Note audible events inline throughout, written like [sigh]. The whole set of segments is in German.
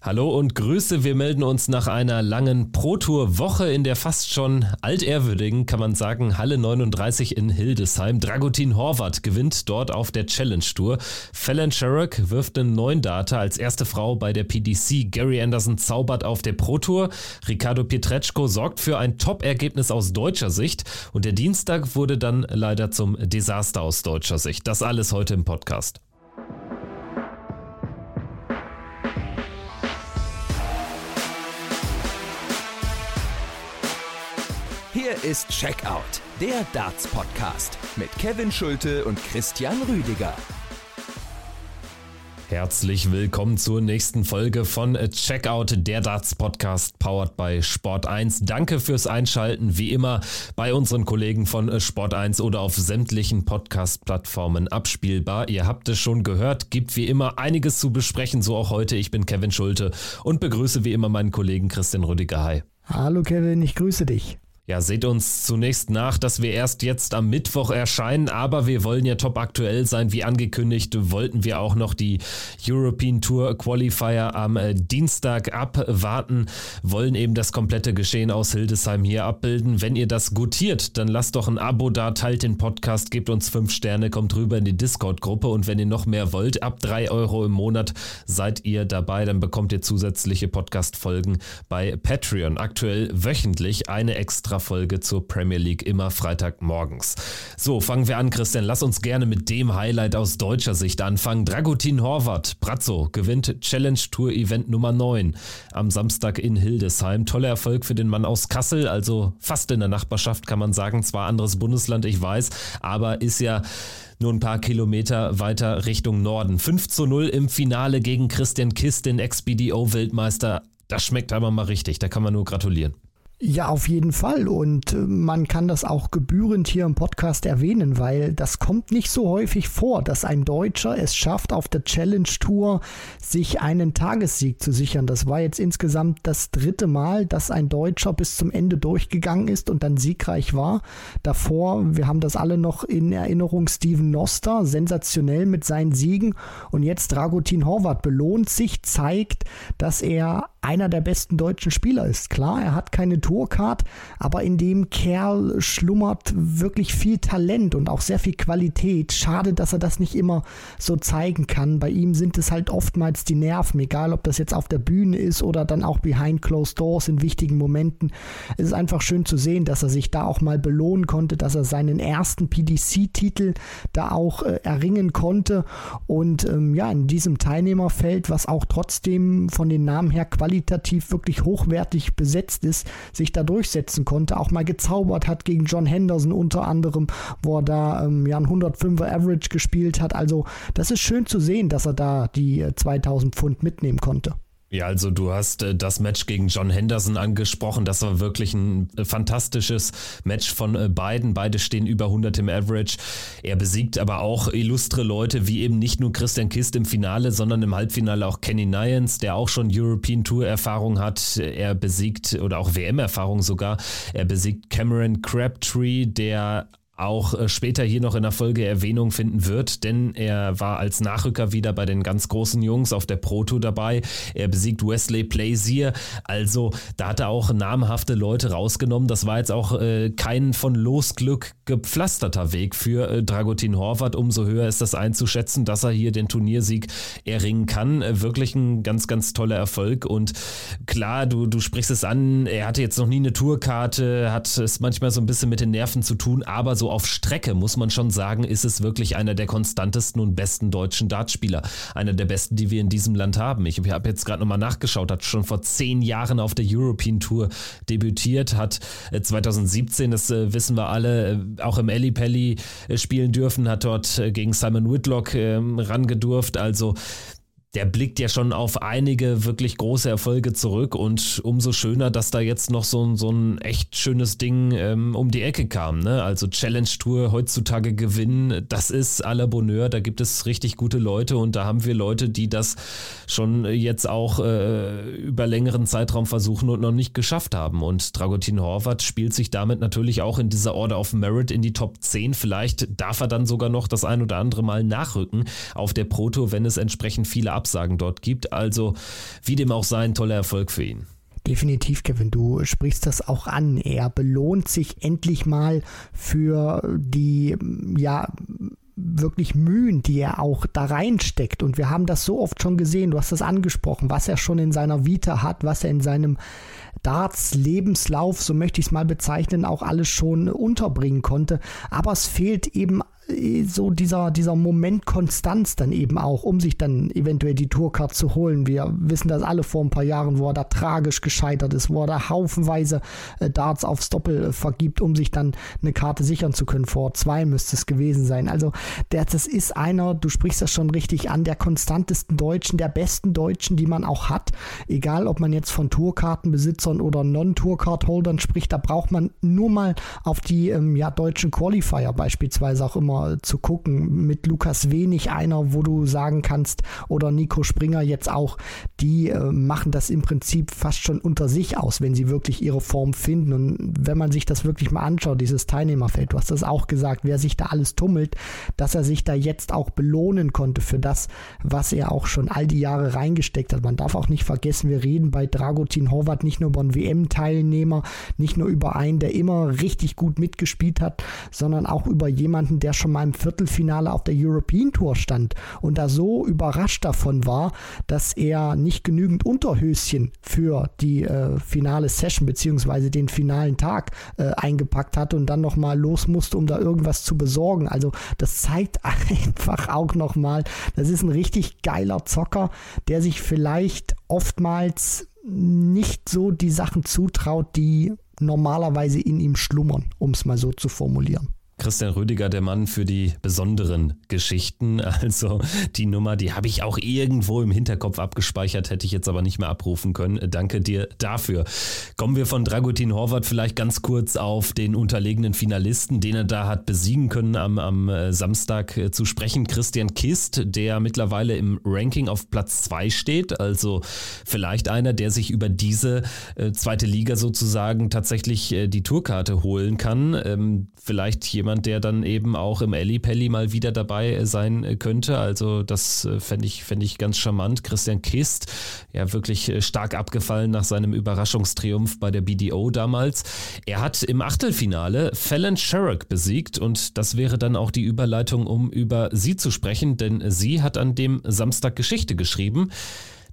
Hallo und Grüße. Wir melden uns nach einer langen Pro-Tour-Woche in der fast schon altehrwürdigen, kann man sagen, Halle 39 in Hildesheim. Dragutin Horvath gewinnt dort auf der Challenge Tour. Fallon Sherrock wirft einen neuen Data als erste Frau bei der PDC. Gary Anderson zaubert auf der Pro-Tour. Ricardo Pietreczko sorgt für ein Top-Ergebnis aus deutscher Sicht. Und der Dienstag wurde dann leider zum Desaster aus deutscher Sicht. Das alles heute im Podcast. Ist Checkout, der Darts-Podcast mit Kevin Schulte und Christian Rüdiger. Herzlich willkommen zur nächsten Folge von Checkout, der Darts Podcast, powered by Sport 1. Danke fürs Einschalten, wie immer bei unseren Kollegen von Sport 1 oder auf sämtlichen Podcast-Plattformen abspielbar. Ihr habt es schon gehört, gibt wie immer einiges zu besprechen, so auch heute. Ich bin Kevin Schulte und begrüße wie immer meinen Kollegen Christian Rüdiger. Hi. Hallo Kevin, ich grüße dich. Ja, seht uns zunächst nach, dass wir erst jetzt am Mittwoch erscheinen, aber wir wollen ja top aktuell sein. Wie angekündigt, wollten wir auch noch die European Tour Qualifier am äh, Dienstag abwarten, wollen eben das komplette Geschehen aus Hildesheim hier abbilden. Wenn ihr das gutiert, dann lasst doch ein Abo da, teilt den Podcast, gebt uns fünf Sterne, kommt rüber in die Discord-Gruppe und wenn ihr noch mehr wollt, ab drei Euro im Monat seid ihr dabei, dann bekommt ihr zusätzliche Podcast-Folgen bei Patreon. Aktuell wöchentlich eine extra Folge zur Premier League immer Freitagmorgens. So, fangen wir an, Christian. Lass uns gerne mit dem Highlight aus deutscher Sicht anfangen. Dragutin Horvath, Brazzo, gewinnt Challenge Tour Event Nummer 9 am Samstag in Hildesheim. Toller Erfolg für den Mann aus Kassel, also fast in der Nachbarschaft kann man sagen. Zwar anderes Bundesland, ich weiß, aber ist ja nur ein paar Kilometer weiter Richtung Norden. 5 zu 0 im Finale gegen Christian Kiss, den Ex-BDO-Weltmeister. Das schmeckt aber mal richtig, da kann man nur gratulieren. Ja, auf jeden Fall. Und äh, man kann das auch gebührend hier im Podcast erwähnen, weil das kommt nicht so häufig vor, dass ein Deutscher es schafft, auf der Challenge Tour sich einen Tagessieg zu sichern. Das war jetzt insgesamt das dritte Mal, dass ein Deutscher bis zum Ende durchgegangen ist und dann siegreich war. Davor, wir haben das alle noch in Erinnerung, Steven Noster, sensationell mit seinen Siegen. Und jetzt Dragutin Horvath belohnt sich, zeigt, dass er einer der besten deutschen Spieler ist. Klar, er hat keine Tourcard, aber in dem Kerl schlummert wirklich viel Talent und auch sehr viel Qualität. Schade, dass er das nicht immer so zeigen kann. Bei ihm sind es halt oftmals die Nerven, egal ob das jetzt auf der Bühne ist oder dann auch behind closed doors in wichtigen Momenten. Es ist einfach schön zu sehen, dass er sich da auch mal belohnen konnte, dass er seinen ersten PDC-Titel da auch äh, erringen konnte und ähm, ja, in diesem Teilnehmerfeld, was auch trotzdem von den Namen her qualitativ qualitativ wirklich hochwertig besetzt ist, sich da durchsetzen konnte, auch mal gezaubert hat gegen John Henderson unter anderem, wo er da ähm, ja ein 105er Average gespielt hat. Also das ist schön zu sehen, dass er da die 2000 äh, Pfund mitnehmen konnte. Ja, also du hast äh, das Match gegen John Henderson angesprochen. Das war wirklich ein äh, fantastisches Match von äh, beiden. Beide stehen über 100 im Average. Er besiegt aber auch illustre Leute wie eben nicht nur Christian Kist im Finale, sondern im Halbfinale auch Kenny Nyans, der auch schon European Tour Erfahrung hat. Er besiegt oder auch WM Erfahrung sogar. Er besiegt Cameron Crabtree, der auch äh, später hier noch in der Folge Erwähnung finden wird, denn er war als Nachrücker wieder bei den ganz großen Jungs auf der Proto dabei. Er besiegt Wesley Plaisier, also da hat er auch namhafte Leute rausgenommen. Das war jetzt auch äh, kein von Losglück gepflasterter Weg für äh, Dragutin Horvath. Umso höher ist das einzuschätzen, dass er hier den Turniersieg erringen kann. Äh, wirklich ein ganz, ganz toller Erfolg und klar, du, du sprichst es an, er hatte jetzt noch nie eine Tourkarte, hat es manchmal so ein bisschen mit den Nerven zu tun, aber so auf Strecke muss man schon sagen, ist es wirklich einer der konstantesten und besten deutschen Dartspieler. Einer der besten, die wir in diesem Land haben. Ich habe jetzt gerade nochmal nachgeschaut, hat schon vor zehn Jahren auf der European Tour debütiert, hat 2017, äh, das äh, wissen wir alle, äh, auch im Eli Pelli spielen dürfen, hat dort gegen Simon Whitlock ähm, rangedurft. Also der blickt ja schon auf einige wirklich große Erfolge zurück und umso schöner, dass da jetzt noch so, so ein echt schönes Ding ähm, um die Ecke kam. Ne? Also Challenge Tour heutzutage gewinnen, das ist à la Bonheur, da gibt es richtig gute Leute und da haben wir Leute, die das schon jetzt auch äh, über längeren Zeitraum versuchen und noch nicht geschafft haben. Und Dragutin Horvath spielt sich damit natürlich auch in dieser Order of Merit in die Top 10. Vielleicht darf er dann sogar noch das ein oder andere Mal nachrücken auf der Proto, wenn es entsprechend viele Absagen dort gibt. Also, wie dem auch sei, ein toller Erfolg für ihn. Definitiv, Kevin, du sprichst das auch an. Er belohnt sich endlich mal für die, ja, wirklich Mühen, die er auch da reinsteckt. Und wir haben das so oft schon gesehen, du hast das angesprochen, was er schon in seiner Vita hat, was er in seinem Darts Lebenslauf, so möchte ich es mal bezeichnen, auch alles schon unterbringen konnte. Aber es fehlt eben so dieser, dieser Moment Konstanz dann eben auch, um sich dann eventuell die Tourcard zu holen. Wir wissen das alle vor ein paar Jahren, wo er da tragisch gescheitert ist, wo er da haufenweise äh, Darts aufs Doppel äh, vergibt, um sich dann eine Karte sichern zu können. Vor zwei müsste es gewesen sein. Also der, das ist einer, du sprichst das schon richtig an, der konstantesten Deutschen, der besten Deutschen, die man auch hat. Egal, ob man jetzt von Tourkartenbesitzern oder Non-Tourcard-Holdern spricht, da braucht man nur mal auf die ähm, ja, deutschen Qualifier beispielsweise auch immer zu gucken. Mit Lukas Wenig einer, wo du sagen kannst, oder Nico Springer jetzt auch, die äh, machen das im Prinzip fast schon unter sich aus, wenn sie wirklich ihre Form finden. Und wenn man sich das wirklich mal anschaut, dieses Teilnehmerfeld, du hast das auch gesagt, wer sich da alles tummelt, dass er sich da jetzt auch belohnen konnte für das, was er auch schon all die Jahre reingesteckt hat. Man darf auch nicht vergessen, wir reden bei Dragutin Horvath nicht nur über einen WM-Teilnehmer, nicht nur über einen, der immer richtig gut mitgespielt hat, sondern auch über jemanden, der schon schon mal im Viertelfinale auf der European Tour stand und da so überrascht davon war, dass er nicht genügend Unterhöschen für die äh, finale Session bzw. den finalen Tag äh, eingepackt hatte und dann nochmal los musste, um da irgendwas zu besorgen. Also das zeigt [laughs] einfach auch nochmal, das ist ein richtig geiler Zocker, der sich vielleicht oftmals nicht so die Sachen zutraut, die normalerweise in ihm schlummern, um es mal so zu formulieren. Christian Rüdiger, der Mann für die besonderen Geschichten. [laughs] Also die Nummer, die habe ich auch irgendwo im Hinterkopf abgespeichert, hätte ich jetzt aber nicht mehr abrufen können. Danke dir dafür. Kommen wir von Dragutin Horvath vielleicht ganz kurz auf den unterlegenen Finalisten, den er da hat besiegen können am, am äh, Samstag äh, zu sprechen. Christian Kist, der mittlerweile im Ranking auf Platz 2 steht. Also vielleicht einer, der sich über diese äh, zweite Liga sozusagen tatsächlich die Tourkarte holen kann. Ähm, vielleicht jemand jemand, der dann eben auch im Ellie Pelli mal wieder dabei äh, sein äh, könnte. Also das äh, fände ich, fänd ich ganz charmant. Christian Kist, ja wirklich stark abgefallen nach seinem Überraschungstriumph bei der BDO damals. Er hat im Achtelfinale Fallon Sherrock besiegt und das wäre dann auch die Überleitung, um über sie zu sprechen, denn sie hat an dem Samstag Geschichte geschrieben.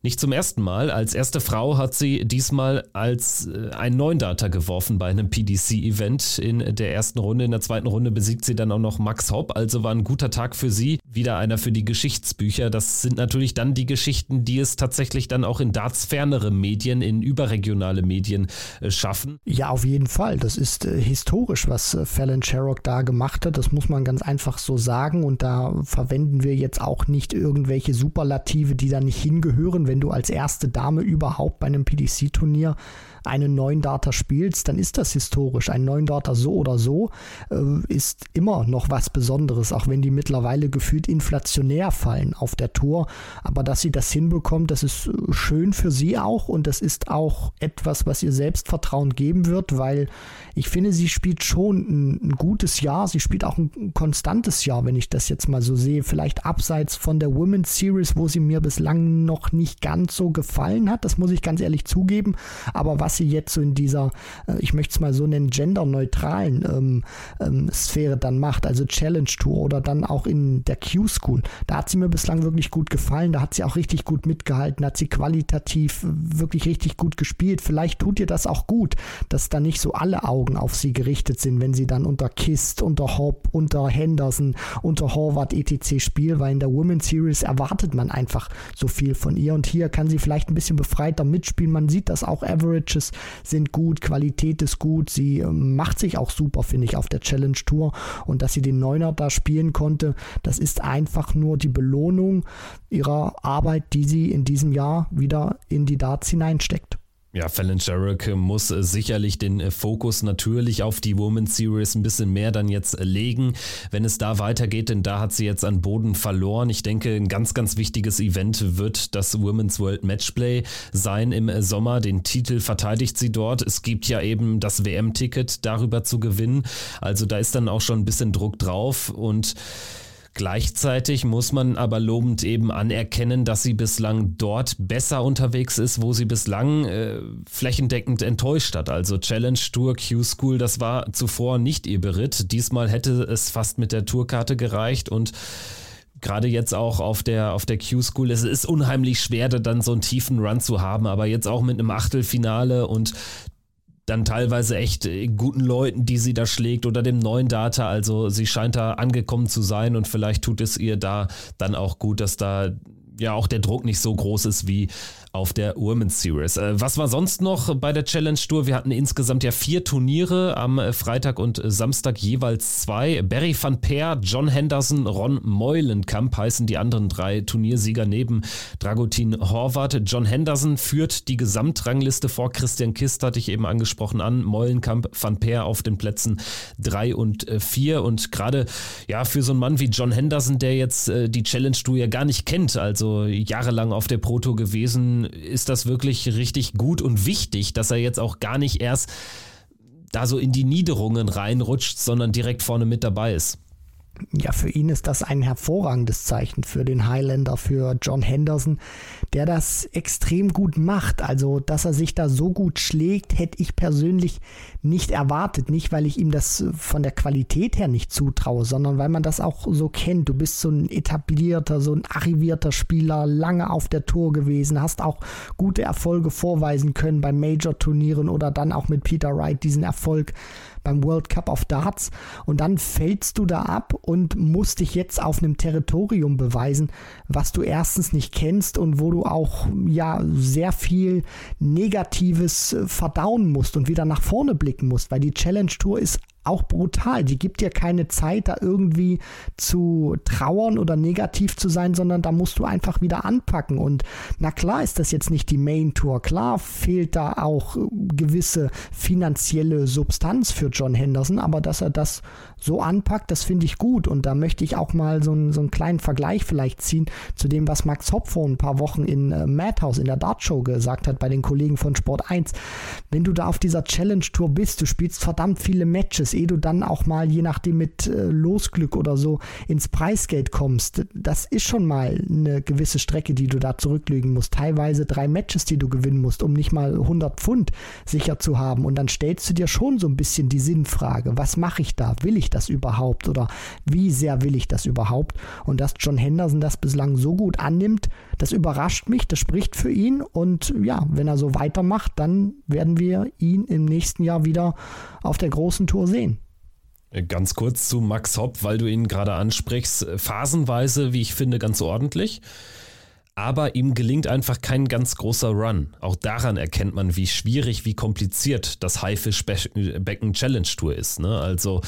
Nicht zum ersten Mal. Als erste Frau hat sie diesmal als äh, ein Neundata geworfen bei einem PDC-Event in der ersten Runde. In der zweiten Runde besiegt sie dann auch noch Max Hopp. Also war ein guter Tag für sie. Wieder einer für die Geschichtsbücher. Das sind natürlich dann die Geschichten, die es tatsächlich dann auch in dartsfernere Medien, in überregionale Medien äh, schaffen. Ja, auf jeden Fall. Das ist äh, historisch, was äh, Fallon Sherrock da gemacht hat. Das muss man ganz einfach so sagen. Und da verwenden wir jetzt auch nicht irgendwelche Superlative, die da nicht hingehören. Wenn wenn du als erste Dame überhaupt bei einem PDC-Turnier einen neuen Data spielst, dann ist das historisch. Ein neuen Data so oder so äh, ist immer noch was Besonderes, auch wenn die mittlerweile gefühlt inflationär fallen auf der Tour. Aber dass sie das hinbekommt, das ist äh, schön für sie auch und das ist auch etwas, was ihr Selbstvertrauen geben wird, weil ich finde, sie spielt schon ein, ein gutes Jahr. Sie spielt auch ein konstantes Jahr, wenn ich das jetzt mal so sehe. Vielleicht abseits von der Women's Series, wo sie mir bislang noch nicht ganz so gefallen hat. Das muss ich ganz ehrlich zugeben. Aber was sie jetzt so in dieser, äh, ich möchte es mal so nennen, genderneutralen ähm, ähm, Sphäre dann macht, also Challenge Tour oder dann auch in der Q-School, da hat sie mir bislang wirklich gut gefallen. Da hat sie auch richtig gut mitgehalten, hat sie qualitativ wirklich richtig gut gespielt. Vielleicht tut ihr das auch gut, dass da nicht so alle Augen auf sie gerichtet sind, wenn sie dann unter Kist, unter Hopp, unter Henderson, unter Horvath etc. spielt, weil in der Women's Series erwartet man einfach so viel von ihr und hier kann sie vielleicht ein bisschen befreiter mitspielen. Man sieht das auch Averages Matches sind gut, Qualität ist gut. Sie ähm, macht sich auch super, finde ich, auf der Challenge Tour. Und dass sie den Neuner da spielen konnte, das ist einfach nur die Belohnung ihrer Arbeit, die sie in diesem Jahr wieder in die Darts hineinsteckt. Ja, Fallon Sherrick muss äh, sicherlich den äh, Fokus natürlich auf die Women's Series ein bisschen mehr dann jetzt äh, legen, wenn es da weitergeht, denn da hat sie jetzt an Boden verloren. Ich denke, ein ganz, ganz wichtiges Event wird das Women's World Matchplay sein im Sommer. Den Titel verteidigt sie dort. Es gibt ja eben das WM-Ticket darüber zu gewinnen. Also da ist dann auch schon ein bisschen Druck drauf und Gleichzeitig muss man aber lobend eben anerkennen, dass sie bislang dort besser unterwegs ist, wo sie bislang äh, flächendeckend enttäuscht hat. Also Challenge Tour, Q-School, das war zuvor nicht ihr Beritt. Diesmal hätte es fast mit der Tourkarte gereicht und gerade jetzt auch auf der, auf der Q-School, es ist unheimlich schwer, da dann so einen tiefen Run zu haben, aber jetzt auch mit einem Achtelfinale und dann teilweise echt äh, guten Leuten, die sie da schlägt oder dem neuen Data. Also sie scheint da angekommen zu sein und vielleicht tut es ihr da dann auch gut, dass da ja auch der Druck nicht so groß ist wie auf der Women's Series. Äh, was war sonst noch bei der Challenge Tour? Wir hatten insgesamt ja vier Turniere am äh, Freitag und äh, Samstag jeweils zwei. Barry van Peer, John Henderson, Ron Meulenkamp heißen die anderen drei Turniersieger neben Dragutin Horvath. John Henderson führt die Gesamtrangliste vor. Christian Kist hatte ich eben angesprochen an. Meulenkamp, van Peer auf den Plätzen drei und vier. Und gerade ja für so einen Mann wie John Henderson, der jetzt die Challenge Tour ja gar nicht kennt, also jahrelang auf der Pro Tour ist das wirklich richtig gut und wichtig, dass er jetzt auch gar nicht erst da so in die Niederungen reinrutscht, sondern direkt vorne mit dabei ist. Ja, für ihn ist das ein hervorragendes Zeichen für den Highlander, für John Henderson, der das extrem gut macht. Also, dass er sich da so gut schlägt, hätte ich persönlich nicht erwartet. Nicht, weil ich ihm das von der Qualität her nicht zutraue, sondern weil man das auch so kennt. Du bist so ein etablierter, so ein arrivierter Spieler, lange auf der Tour gewesen, hast auch gute Erfolge vorweisen können bei Major-Turnieren oder dann auch mit Peter Wright diesen Erfolg beim World Cup of Darts und dann fällst du da ab und musst dich jetzt auf einem Territorium beweisen, was du erstens nicht kennst und wo du auch ja sehr viel Negatives äh, verdauen musst und wieder nach vorne blicken musst, weil die Challenge Tour ist auch brutal. Die gibt dir keine Zeit, da irgendwie zu trauern oder negativ zu sein, sondern da musst du einfach wieder anpacken. Und na klar ist das jetzt nicht die Main Tour. Klar fehlt da auch gewisse finanzielle Substanz für John Henderson, aber dass er das so anpackt, das finde ich gut. Und da möchte ich auch mal so, einen, so einen kleinen Vergleich vielleicht ziehen zu dem, was Max Hopp vor ein paar Wochen in äh, Madhouse in der Dartshow gesagt hat bei den Kollegen von Sport 1. Wenn du da auf dieser Challenge Tour bist, du spielst verdammt viele Matches, ehe du dann auch mal, je nachdem mit äh, Losglück oder so, ins Preisgeld kommst. Das ist schon mal eine gewisse Strecke, die du da zurücklegen musst. Teilweise drei Matches, die du gewinnen musst, um nicht mal 100 Pfund sicher zu haben. Und dann stellst du dir schon so ein bisschen die Sinnfrage, was mache ich da? Will ich das überhaupt? Oder wie sehr will ich das überhaupt? Und dass John Henderson das bislang so gut annimmt, das überrascht mich, das spricht für ihn. Und ja, wenn er so weitermacht, dann werden wir ihn im nächsten Jahr wieder auf der großen Tour sehen. Ganz kurz zu Max Hopp, weil du ihn gerade ansprichst. Phasenweise, wie ich finde, ganz ordentlich. Aber ihm gelingt einfach kein ganz großer Run. Auch daran erkennt man, wie schwierig, wie kompliziert das Haifischbecken Challenge Tour ist. Ne? Also,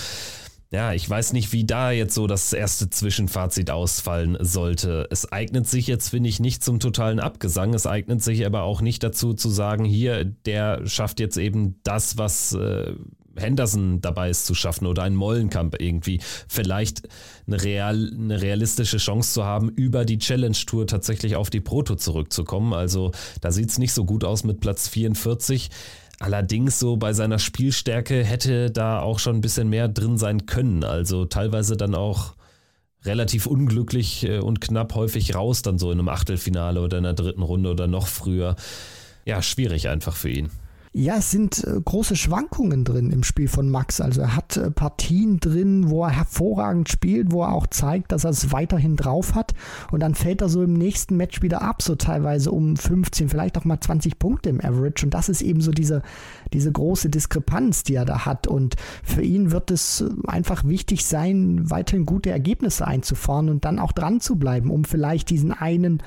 ja, ich weiß nicht, wie da jetzt so das erste Zwischenfazit ausfallen sollte. Es eignet sich jetzt, finde ich, nicht zum totalen Abgesang. Es eignet sich aber auch nicht dazu zu sagen, hier, der schafft jetzt eben das, was äh, Henderson dabei ist zu schaffen oder ein Mollenkamp irgendwie vielleicht eine, real, eine realistische Chance zu haben, über die Challenge Tour tatsächlich auf die Proto zurückzukommen. Also da sieht es nicht so gut aus mit Platz 44. Allerdings so bei seiner Spielstärke hätte da auch schon ein bisschen mehr drin sein können. Also teilweise dann auch relativ unglücklich äh, und knapp häufig raus, dann so in einem Achtelfinale oder in der dritten Runde oder noch früher. Ja, schwierig einfach für ihn. Ja, es sind äh, große Schwankungen drin im Spiel von Max. Also er hat äh, Partien drin, wo er hervorragend spielt, wo er auch zeigt, dass er es weiterhin drauf hat. Und dann fällt er so im nächsten Match wieder ab, so teilweise um 15, vielleicht auch mal 20 Punkte im Average. Und das ist eben so diese, diese große Diskrepanz, die er da hat. Und für ihn wird es äh, einfach wichtig sein, weiterhin gute Ergebnisse einzufahren und dann auch dran zu bleiben, um vielleicht diesen einen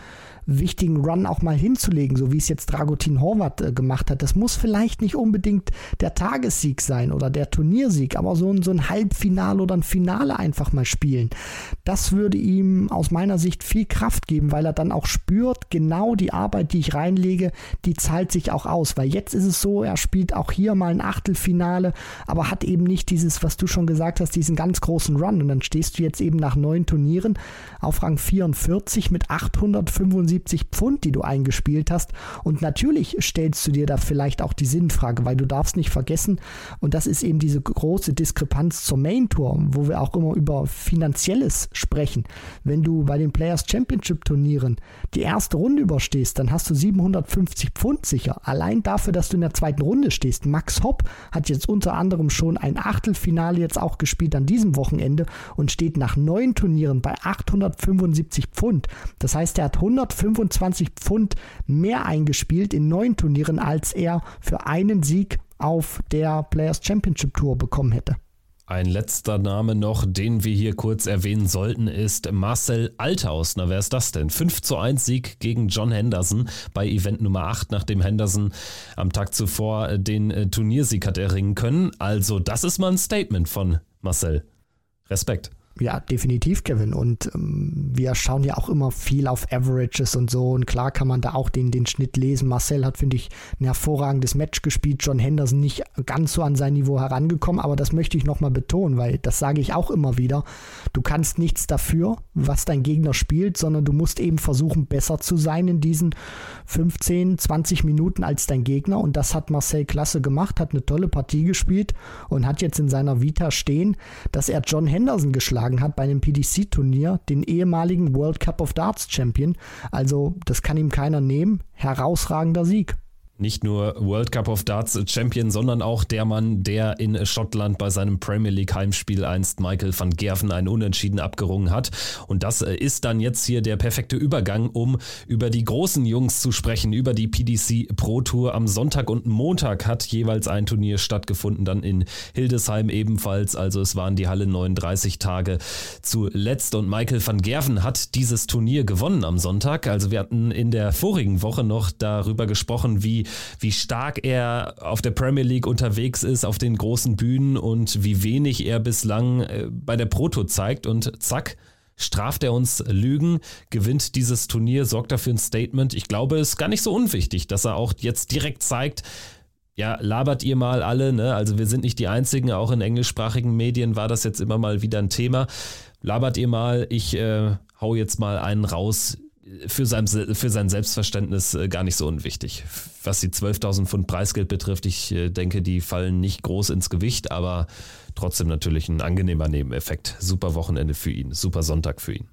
wichtigen Run auch mal hinzulegen, so wie es jetzt Dragutin Horvath äh, gemacht hat. Das muss vielleicht nicht unbedingt der Tagessieg sein oder der Turniersieg, aber so ein, so ein Halbfinale oder ein Finale einfach mal spielen. Das würde ihm aus meiner Sicht viel Kraft geben, weil er dann auch spürt, genau die Arbeit, die ich reinlege, die zahlt sich auch aus. Weil jetzt ist es so, er spielt auch hier mal ein Achtelfinale, aber hat eben nicht dieses, was du schon gesagt hast, diesen ganz großen Run. Und dann stehst du jetzt eben nach neun Turnieren auf Rang 44 mit 875 75 Pfund, die du eingespielt hast. Und natürlich stellst du dir da vielleicht auch die Sinnfrage, weil du darfst nicht vergessen, und das ist eben diese große Diskrepanz zur Main Tour, wo wir auch immer über Finanzielles sprechen. Wenn du bei den Players Championship Turnieren die erste Runde überstehst, dann hast du 750 Pfund sicher. Allein dafür, dass du in der zweiten Runde stehst. Max Hopp hat jetzt unter anderem schon ein Achtelfinale jetzt auch gespielt an diesem Wochenende und steht nach neun Turnieren bei 875 Pfund. Das heißt, er hat 125 Pfund mehr eingespielt in neun Turnieren, als er für einen Sieg auf der Players Championship Tour bekommen hätte. Ein letzter Name noch, den wir hier kurz erwähnen sollten, ist Marcel Althaus. Na, wer ist das denn? 5 zu 1 Sieg gegen John Henderson bei Event Nummer 8, nachdem Henderson am Tag zuvor den äh, Turniersieg hat erringen können. Also, das ist mal ein Statement von Marcel. Respekt. Ja, definitiv, Kevin. Und ähm, wir schauen ja auch immer viel auf Averages und so. Und klar kann man da auch den, den Schnitt lesen. Marcel hat, finde ich, ein hervorragendes Match gespielt. John Henderson nicht ganz so an sein Niveau herangekommen. Aber das möchte ich nochmal betonen, weil das sage ich auch immer wieder. Du kannst nichts dafür, was dein Gegner spielt, sondern du musst eben versuchen, besser zu sein in diesen 15, 20 Minuten als dein Gegner. Und das hat Marcel klasse gemacht, hat eine tolle Partie gespielt und hat jetzt in seiner Vita stehen, dass er John Henderson geschlagen geschlagen hat bei einem PDC-Turnier, den ehemaligen World Cup of Darts Champion. Also das kann ihm keiner nehmen. Herausragender Sieg nicht nur World Cup of Darts Champion, sondern auch der Mann, der in Schottland bei seinem Premier League Heimspiel einst Michael van Gerven ein Unentschieden abgerungen hat. Und das äh, ist dann jetzt hier der perfekte Übergang, um über die großen Jungs zu sprechen, über die PDC Pro Tour. Am Sonntag und Montag hat jeweils ein Turnier stattgefunden, dann in Hildesheim ebenfalls. Also es waren die Halle 39 Tage zuletzt und Michael van Gerven hat dieses Turnier gewonnen am Sonntag. Also wir hatten in der vorigen Woche noch darüber gesprochen, wie wie stark er auf der Premier League unterwegs ist, auf den großen Bühnen und wie wenig er bislang äh, bei der Proto zeigt. Und zack, straft er uns Lügen, gewinnt dieses Turnier, sorgt dafür ein Statement. Ich glaube, es ist gar nicht so unwichtig, dass er auch jetzt direkt zeigt, ja, labert ihr mal alle, ne? Also wir sind nicht die einzigen, auch in englischsprachigen Medien war das jetzt immer mal wieder ein Thema. Labert ihr mal, ich äh, hau jetzt mal einen raus, für sein, für sein Selbstverständnis äh, gar nicht so unwichtig. Was die 12.000 Pfund Preisgeld betrifft, ich äh, denke, die fallen nicht groß ins Gewicht, aber trotzdem natürlich ein angenehmer Nebeneffekt. Super Wochenende für ihn, super Sonntag für ihn.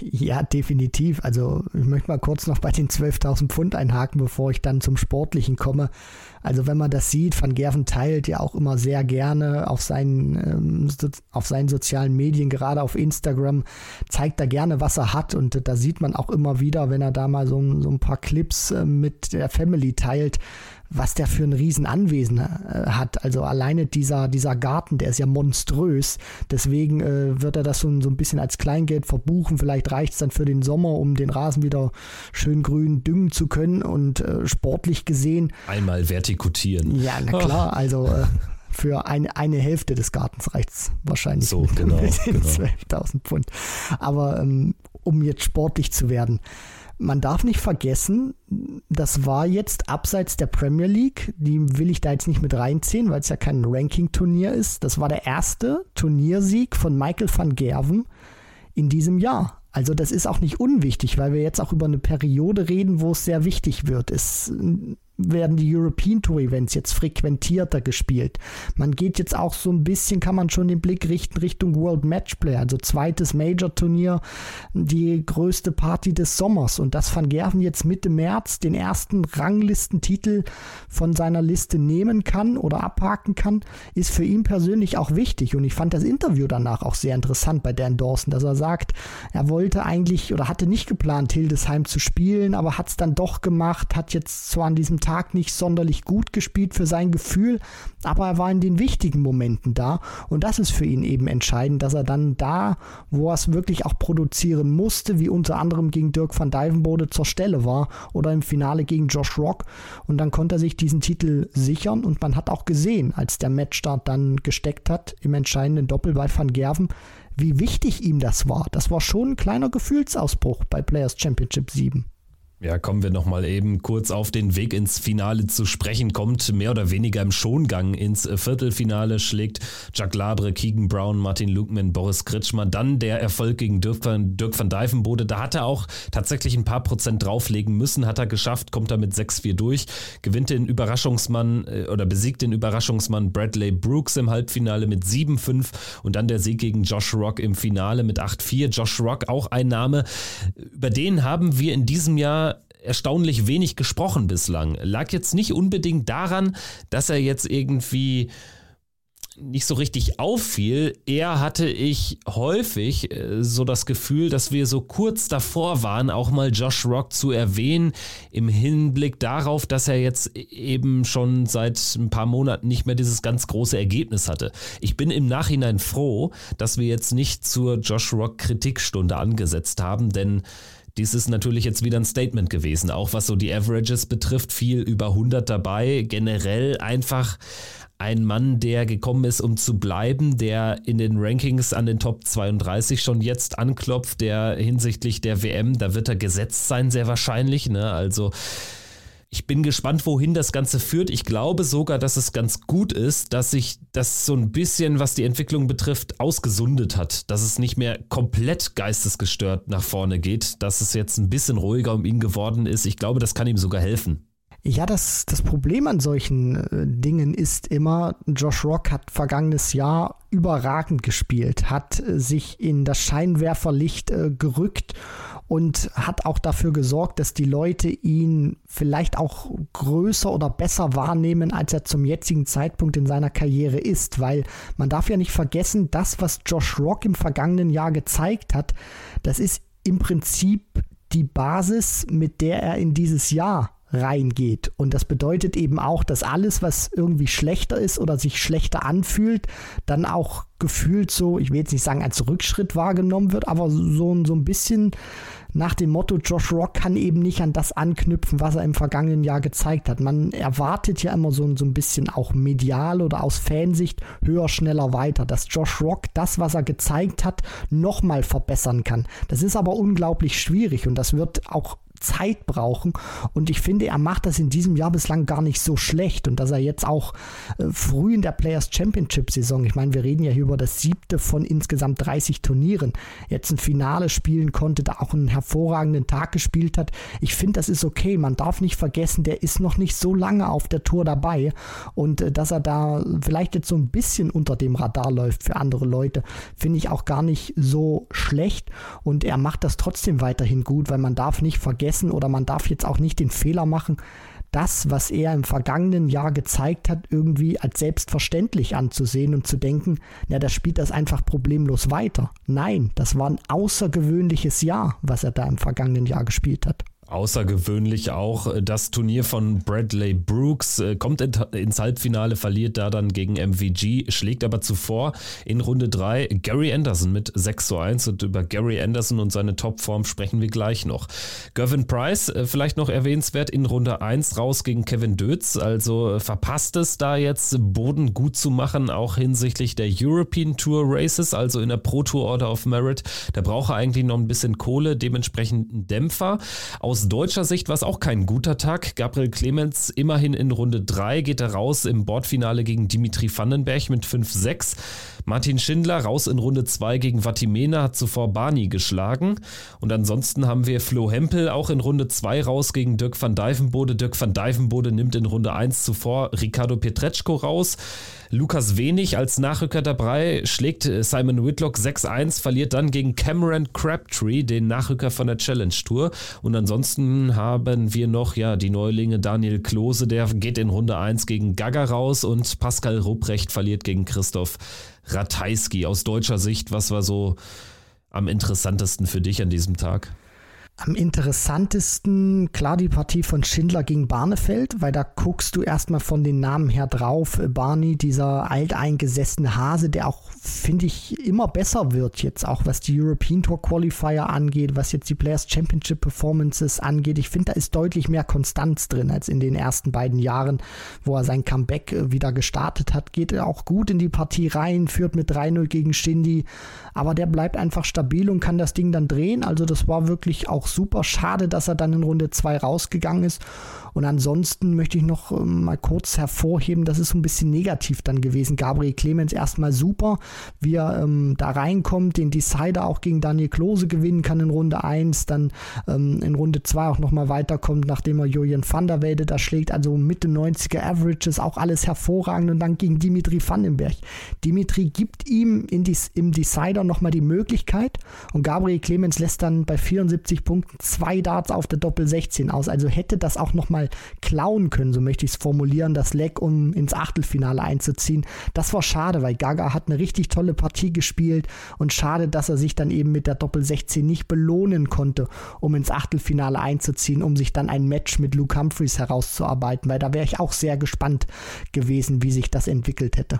Ja, definitiv. Also ich möchte mal kurz noch bei den 12.000 Pfund einhaken, bevor ich dann zum Sportlichen komme. Also wenn man das sieht, Van Gerven teilt ja auch immer sehr gerne auf seinen, ähm, so, auf seinen sozialen Medien, gerade auf Instagram, zeigt er gerne, was er hat. Und da sieht man auch immer wieder, wenn er da mal so, so ein paar Clips äh, mit der Family teilt, was der für ein Riesenanwesen äh, hat. Also alleine dieser, dieser Garten, der ist ja monströs. Deswegen äh, wird er das so, so ein bisschen als Kleingeld verbuchen. Vielleicht reicht es dann für den Sommer, um den Rasen wieder schön grün düngen zu können. Und äh, sportlich gesehen. Einmal vertikutieren. Ja, na klar. Also. Äh, für eine, eine Hälfte des Gartens reicht es wahrscheinlich so, genau, [laughs] genau. 12.000 Pfund. Aber ähm, um jetzt sportlich zu werden, man darf nicht vergessen, das war jetzt abseits der Premier League, die will ich da jetzt nicht mit reinziehen, weil es ja kein Ranking-Turnier ist. Das war der erste Turniersieg von Michael van Gerven in diesem Jahr. Also das ist auch nicht unwichtig, weil wir jetzt auch über eine Periode reden, wo es sehr wichtig wird. Es werden die European Tour Events jetzt frequentierter gespielt. Man geht jetzt auch so ein bisschen, kann man schon den Blick richten Richtung World Matchplay, also zweites Major Turnier, die größte Party des Sommers. Und dass Van Gerven jetzt Mitte März den ersten Ranglistentitel von seiner Liste nehmen kann oder abhaken kann, ist für ihn persönlich auch wichtig. Und ich fand das Interview danach auch sehr interessant bei Dan Dawson, dass er sagt, er wollte eigentlich oder hatte nicht geplant, Hildesheim zu spielen, aber hat es dann doch gemacht, hat jetzt zwar an diesem Tag Tag nicht sonderlich gut gespielt für sein Gefühl, aber er war in den wichtigen Momenten da und das ist für ihn eben entscheidend, dass er dann da, wo er es wirklich auch produzieren musste, wie unter anderem gegen Dirk van Dijvenbode zur Stelle war oder im Finale gegen Josh Rock und dann konnte er sich diesen Titel sichern und man hat auch gesehen, als der Matchstart dann gesteckt hat im entscheidenden Doppel bei Van Gerven, wie wichtig ihm das war. Das war schon ein kleiner Gefühlsausbruch bei Players Championship 7. Ja, kommen wir nochmal eben kurz auf den Weg ins Finale zu sprechen. Kommt mehr oder weniger im Schongang ins Viertelfinale, schlägt Jack Labre, Keegan Brown, Martin Lukman, Boris Kritschmann. Dann der Erfolg gegen Dirk van, Dirk van Dijvenbode. Da hat er auch tatsächlich ein paar Prozent drauflegen müssen, hat er geschafft, kommt er mit 6-4 durch, gewinnt den Überraschungsmann äh, oder besiegt den Überraschungsmann Bradley Brooks im Halbfinale mit 7-5 und dann der Sieg gegen Josh Rock im Finale mit 8-4. Josh Rock auch ein Name, über den haben wir in diesem Jahr erstaunlich wenig gesprochen bislang. Lag jetzt nicht unbedingt daran, dass er jetzt irgendwie nicht so richtig auffiel. Eher hatte ich häufig äh, so das Gefühl, dass wir so kurz davor waren, auch mal Josh Rock zu erwähnen, im Hinblick darauf, dass er jetzt eben schon seit ein paar Monaten nicht mehr dieses ganz große Ergebnis hatte. Ich bin im Nachhinein froh, dass wir jetzt nicht zur Josh Rock Kritikstunde angesetzt haben, denn dies ist natürlich jetzt wieder ein Statement gewesen, auch was so die Averages betrifft, viel über 100 dabei. Generell einfach ein Mann, der gekommen ist, um zu bleiben, der in den Rankings an den Top 32 schon jetzt anklopft, der hinsichtlich der WM, da wird er gesetzt sein, sehr wahrscheinlich. Ne? Also ich bin gespannt, wohin das Ganze führt. Ich glaube sogar, dass es ganz gut ist, dass sich das so ein bisschen, was die Entwicklung betrifft, ausgesundet hat. Dass es nicht mehr komplett geistesgestört nach vorne geht, dass es jetzt ein bisschen ruhiger um ihn geworden ist. Ich glaube, das kann ihm sogar helfen. Ja, das, das Problem an solchen äh, Dingen ist immer, Josh Rock hat vergangenes Jahr überragend gespielt, hat äh, sich in das Scheinwerferlicht äh, gerückt und hat auch dafür gesorgt, dass die Leute ihn vielleicht auch größer oder besser wahrnehmen, als er zum jetzigen Zeitpunkt in seiner Karriere ist, weil man darf ja nicht vergessen, das, was Josh Rock im vergangenen Jahr gezeigt hat, das ist im Prinzip die Basis, mit der er in dieses Jahr reingeht. Und das bedeutet eben auch, dass alles, was irgendwie schlechter ist oder sich schlechter anfühlt, dann auch gefühlt so, ich will jetzt nicht sagen als Rückschritt wahrgenommen wird, aber so, so ein bisschen nach dem Motto, Josh Rock kann eben nicht an das anknüpfen, was er im vergangenen Jahr gezeigt hat. Man erwartet ja immer so, so ein bisschen auch medial oder aus Fansicht höher, schneller, weiter, dass Josh Rock das, was er gezeigt hat, nochmal verbessern kann. Das ist aber unglaublich schwierig und das wird auch Zeit brauchen. Und ich finde, er macht das in diesem Jahr bislang gar nicht so schlecht. Und dass er jetzt auch äh, früh in der Players Championship Saison, ich meine, wir reden ja hier über das siebte von insgesamt 30 Turnieren, jetzt ein Finale spielen konnte, da auch einen hervorragenden Tag gespielt hat. Ich finde, das ist okay. Man darf nicht vergessen, der ist noch nicht so lange auf der Tour dabei. Und äh, dass er da vielleicht jetzt so ein bisschen unter dem Radar läuft für andere Leute, finde ich auch gar nicht so schlecht. Und er macht das trotzdem weiterhin gut, weil man darf nicht vergessen, vergessen oder man darf jetzt auch nicht den Fehler machen, das, was er im vergangenen Jahr gezeigt hat, irgendwie als selbstverständlich anzusehen und zu denken, na, da spielt das einfach problemlos weiter. Nein, das war ein außergewöhnliches Jahr, was er da im vergangenen Jahr gespielt hat. Außergewöhnlich auch äh, das Turnier von Bradley Brooks. Äh, kommt ins Halbfinale, verliert da dann gegen MVG, schlägt aber zuvor in Runde 3 Gary Anderson mit 6 zu 1 und über Gary Anderson und seine Topform sprechen wir gleich noch. Gervin Price, äh, vielleicht noch erwähnenswert, in Runde 1 raus gegen Kevin Dötz, also verpasst es da jetzt Boden gut zu machen, auch hinsichtlich der European Tour Races, also in der Pro Tour Order of Merit. Da braucht er eigentlich noch ein bisschen Kohle, dementsprechend einen Dämpfer. Aus aus deutscher Sicht war es auch kein guter Tag. Gabriel Clemens immerhin in Runde 3 geht er raus im Bordfinale gegen Dimitri Vandenberg mit 5-6. Martin Schindler raus in Runde 2 gegen Vatimena, hat zuvor Barney geschlagen. Und ansonsten haben wir Flo Hempel auch in Runde 2 raus gegen Dirk van Dijvenbode. Dirk van Dijvenbode nimmt in Runde 1 zuvor Ricardo Pietreczko raus. Lukas Wenig als Nachrücker dabei schlägt äh, Simon Whitlock 6-1, verliert dann gegen Cameron Crabtree, den Nachrücker von der Challenge Tour. Und ansonsten haben wir noch ja die Neulinge Daniel Klose, der geht in Runde 1 gegen Gaga raus und Pascal Rupprecht verliert gegen Christoph Ratajski. Aus deutscher Sicht, was war so am interessantesten für dich an diesem Tag? Am interessantesten, klar, die Partie von Schindler gegen Barnefeld, weil da guckst du erstmal von den Namen her drauf. Barney, dieser alteingesessene Hase, der auch, finde ich, immer besser wird jetzt, auch was die European Tour Qualifier angeht, was jetzt die Players Championship Performances angeht. Ich finde, da ist deutlich mehr Konstanz drin als in den ersten beiden Jahren, wo er sein Comeback äh, wieder gestartet hat. Geht er auch gut in die Partie rein, führt mit 3-0 gegen Shindy, aber der bleibt einfach stabil und kann das Ding dann drehen. Also das war wirklich auch super. Schade, dass er dann in Runde 2 rausgegangen ist. Und ansonsten möchte ich noch ähm, mal kurz hervorheben, das ist so ein bisschen negativ dann gewesen. Gabriel Clemens erstmal super, wie er ähm, da reinkommt, den Decider auch gegen Daniel Klose gewinnen kann in Runde 1, dann ähm, in Runde 2 auch nochmal weiterkommt, nachdem er Julian van der Welde da schlägt. Also Mitte 90er Averages, auch alles hervorragend. Und dann gegen Dimitri Vandenberg. Dimitri gibt ihm in dies, im Decider nochmal die Möglichkeit und Gabriel Clemens lässt dann bei 74 Punkten zwei Darts auf der Doppel 16 aus. Also hätte das auch nochmal klauen können, so möchte ich es formulieren, das Leck, um ins Achtelfinale einzuziehen. Das war schade, weil Gaga hat eine richtig tolle Partie gespielt und schade, dass er sich dann eben mit der Doppel 16 nicht belohnen konnte, um ins Achtelfinale einzuziehen, um sich dann ein Match mit Luke Humphreys herauszuarbeiten, weil da wäre ich auch sehr gespannt gewesen, wie sich das entwickelt hätte.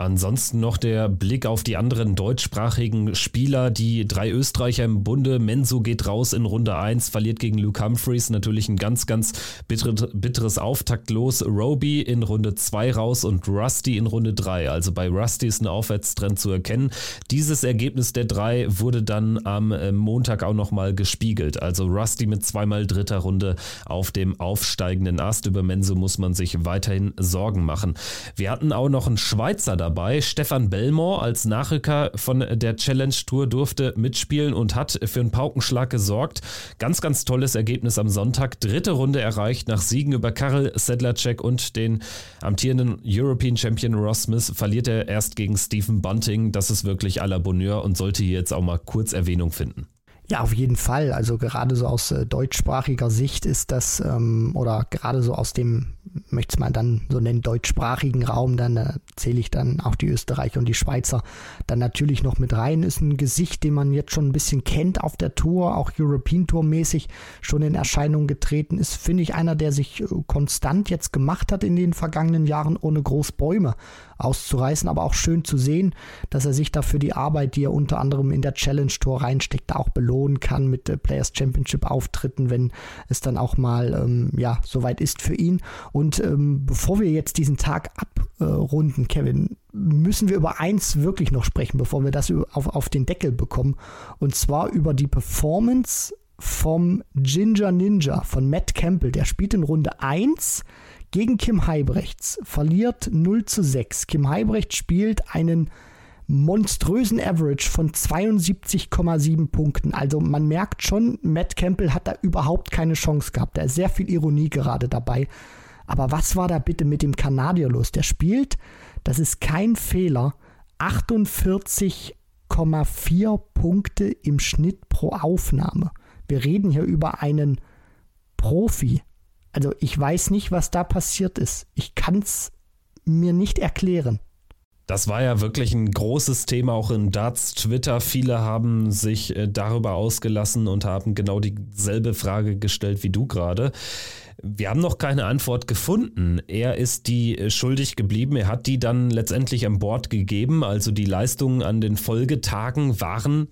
Ansonsten noch der Blick auf die anderen deutschsprachigen Spieler, die drei Österreicher im Bunde. Menzo geht raus in Runde 1, verliert gegen Luke Humphreys. Natürlich ein ganz, ganz bitteres Auftakt los. Roby in Runde 2 raus und Rusty in Runde 3. Also bei Rusty ist ein Aufwärtstrend zu erkennen. Dieses Ergebnis der drei wurde dann am äh, Montag auch nochmal gespiegelt. Also Rusty mit zweimal dritter Runde auf dem aufsteigenden Ast. Über Menzo muss man sich weiterhin Sorgen machen. Wir hatten auch noch einen Schweizer dabei dabei. Stefan Belmore als Nachrücker von der Challenge Tour durfte mitspielen und hat für einen Paukenschlag gesorgt. Ganz, ganz tolles Ergebnis am Sonntag. Dritte Runde erreicht nach Siegen über Karel Sedlacek und den amtierenden European Champion Ross Smith verliert er erst gegen Stephen Bunting. Das ist wirklich à la Bonheur und sollte hier jetzt auch mal kurz Erwähnung finden. Ja, auf jeden Fall. Also gerade so aus äh, deutschsprachiger Sicht ist das, ähm, oder gerade so aus dem möchte es mal dann so nennen, deutschsprachigen Raum, dann äh, zähle ich dann auch die Österreicher und die Schweizer dann natürlich noch mit rein. Ist ein Gesicht, den man jetzt schon ein bisschen kennt auf der Tour, auch European Tour mäßig schon in Erscheinung getreten ist. Finde ich einer, der sich äh, konstant jetzt gemacht hat in den vergangenen Jahren, ohne groß Bäume auszureißen, aber auch schön zu sehen, dass er sich dafür die Arbeit, die er unter anderem in der Challenge Tour reinsteckt, auch belohnen kann mit äh, Players Championship Auftritten, wenn es dann auch mal ähm, ja soweit ist für ihn. Und ähm, bevor wir jetzt diesen Tag abrunden, Kevin, müssen wir über eins wirklich noch sprechen, bevor wir das auf, auf den Deckel bekommen. Und zwar über die Performance vom Ginger Ninja von Matt Campbell. Der spielt in Runde 1 gegen Kim Heibrechts, verliert 0 zu 6. Kim Heibrechts spielt einen monströsen Average von 72,7 Punkten. Also man merkt schon, Matt Campbell hat da überhaupt keine Chance gehabt. Da ist sehr viel Ironie gerade dabei. Aber was war da bitte mit dem Kanadier los? Der spielt, das ist kein Fehler, 48,4 Punkte im Schnitt pro Aufnahme. Wir reden hier über einen Profi. Also ich weiß nicht, was da passiert ist. Ich kann es mir nicht erklären. Das war ja wirklich ein großes Thema auch in Darts Twitter. Viele haben sich äh, darüber ausgelassen und haben genau dieselbe Frage gestellt wie du gerade. Wir haben noch keine Antwort gefunden. Er ist die äh, schuldig geblieben. Er hat die dann letztendlich an Bord gegeben. Also die Leistungen an den Folgetagen waren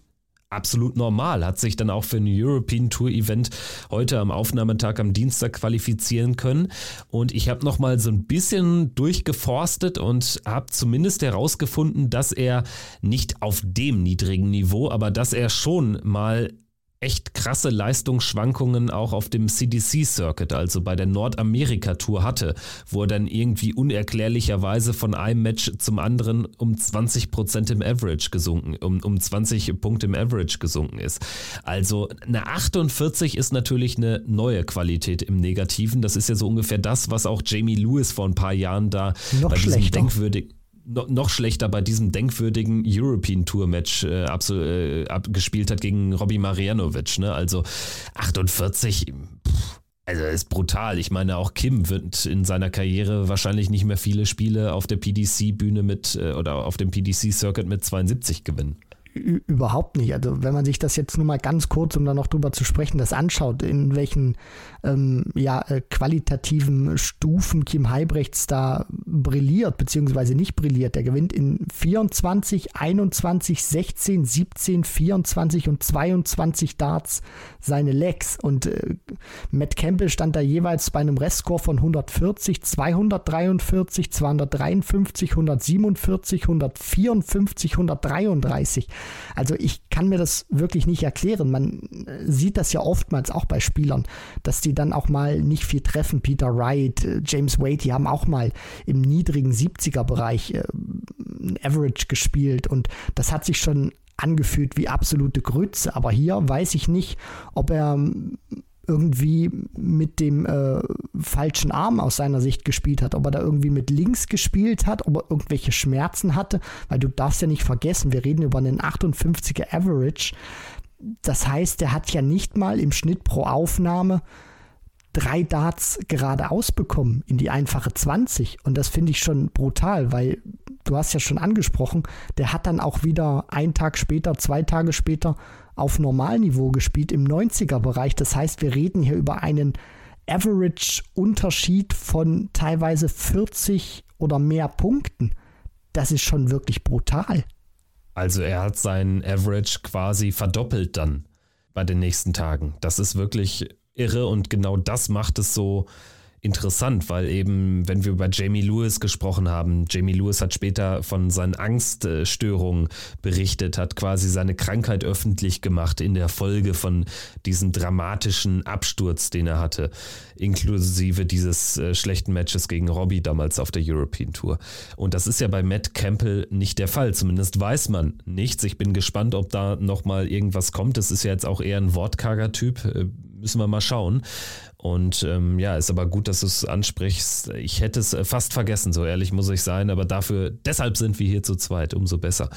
absolut normal, hat sich dann auch für ein European Tour Event heute am Aufnahmetag am Dienstag qualifizieren können. Und ich habe nochmal so ein bisschen durchgeforstet und habe zumindest herausgefunden, dass er nicht auf dem niedrigen Niveau, aber dass er schon mal echt krasse Leistungsschwankungen auch auf dem CDC-Circuit, also bei der Nordamerika-Tour hatte, wo er dann irgendwie unerklärlicherweise von einem Match zum anderen um 20 Prozent im Average gesunken, um, um 20 Punkte im Average gesunken ist. Also eine 48 ist natürlich eine neue Qualität im Negativen. Das ist ja so ungefähr das, was auch Jamie Lewis vor ein paar Jahren da Noch bei diesem schlechter. denkwürdigen no, noch schlechter bei diesem denkwürdigen European Tour Match äh, äh, abgespielt hat gegen Robbie Marianovic. Ne? Also 48, pff, also ist brutal. Ich meine, auch Kim wird in seiner Karriere wahrscheinlich nicht mehr viele Spiele auf der PDC-Bühne mit äh, oder auf dem PDC-Circuit mit 72 gewinnen überhaupt nicht. Also wenn man sich das jetzt nur mal ganz kurz, um da noch drüber zu sprechen, das anschaut, in welchen ähm, ja, äh, qualitativen Stufen Kim Heibrechts da brilliert, beziehungsweise nicht brilliert. Der gewinnt in 24, 21, 16, 17, 24 und 22 Darts seine Legs. Und äh, Matt Campbell stand da jeweils bei einem Restscore von 140, 243, 253, 147, 154, 133. Also ich kann mir das wirklich nicht erklären. Man äh, sieht das ja oftmals auch bei Spielern, dass die dann auch mal nicht viel treffen. Peter Wright, äh, James Wade, die haben auch mal im niedrigen 70er-Bereich äh, Average gespielt und das hat sich schon angefühlt wie absolute Grütze. Aber hier weiß ich nicht, ob er irgendwie mit dem äh, falschen Arm aus seiner Sicht gespielt hat, ob er da irgendwie mit links gespielt hat, ob er irgendwelche Schmerzen hatte, weil du darfst ja nicht vergessen, wir reden über einen 58er Average. Das heißt, der hat ja nicht mal im Schnitt pro Aufnahme drei Darts geradeaus bekommen in die einfache 20. Und das finde ich schon brutal, weil du hast ja schon angesprochen, der hat dann auch wieder einen Tag später, zwei Tage später auf Normalniveau gespielt im 90er-Bereich. Das heißt, wir reden hier über einen Average-Unterschied von teilweise 40 oder mehr Punkten. Das ist schon wirklich brutal. Also er hat seinen Average quasi verdoppelt dann bei den nächsten Tagen. Das ist wirklich irre und genau das macht es so interessant, weil eben, wenn wir über Jamie Lewis gesprochen haben, Jamie Lewis hat später von seinen Angststörungen berichtet, hat quasi seine Krankheit öffentlich gemacht in der Folge von diesem dramatischen Absturz, den er hatte, inklusive dieses äh, schlechten Matches gegen Robbie damals auf der European Tour. Und das ist ja bei Matt Campbell nicht der Fall, zumindest weiß man nichts. Ich bin gespannt, ob da nochmal irgendwas kommt. Das ist ja jetzt auch eher ein wortkarger Typ, äh, müssen wir mal schauen. Und ähm, ja, ist aber gut, dass du es ansprichst. Ich hätte es äh, fast vergessen, so ehrlich muss ich sein, aber dafür, deshalb sind wir hier zu zweit, umso besser.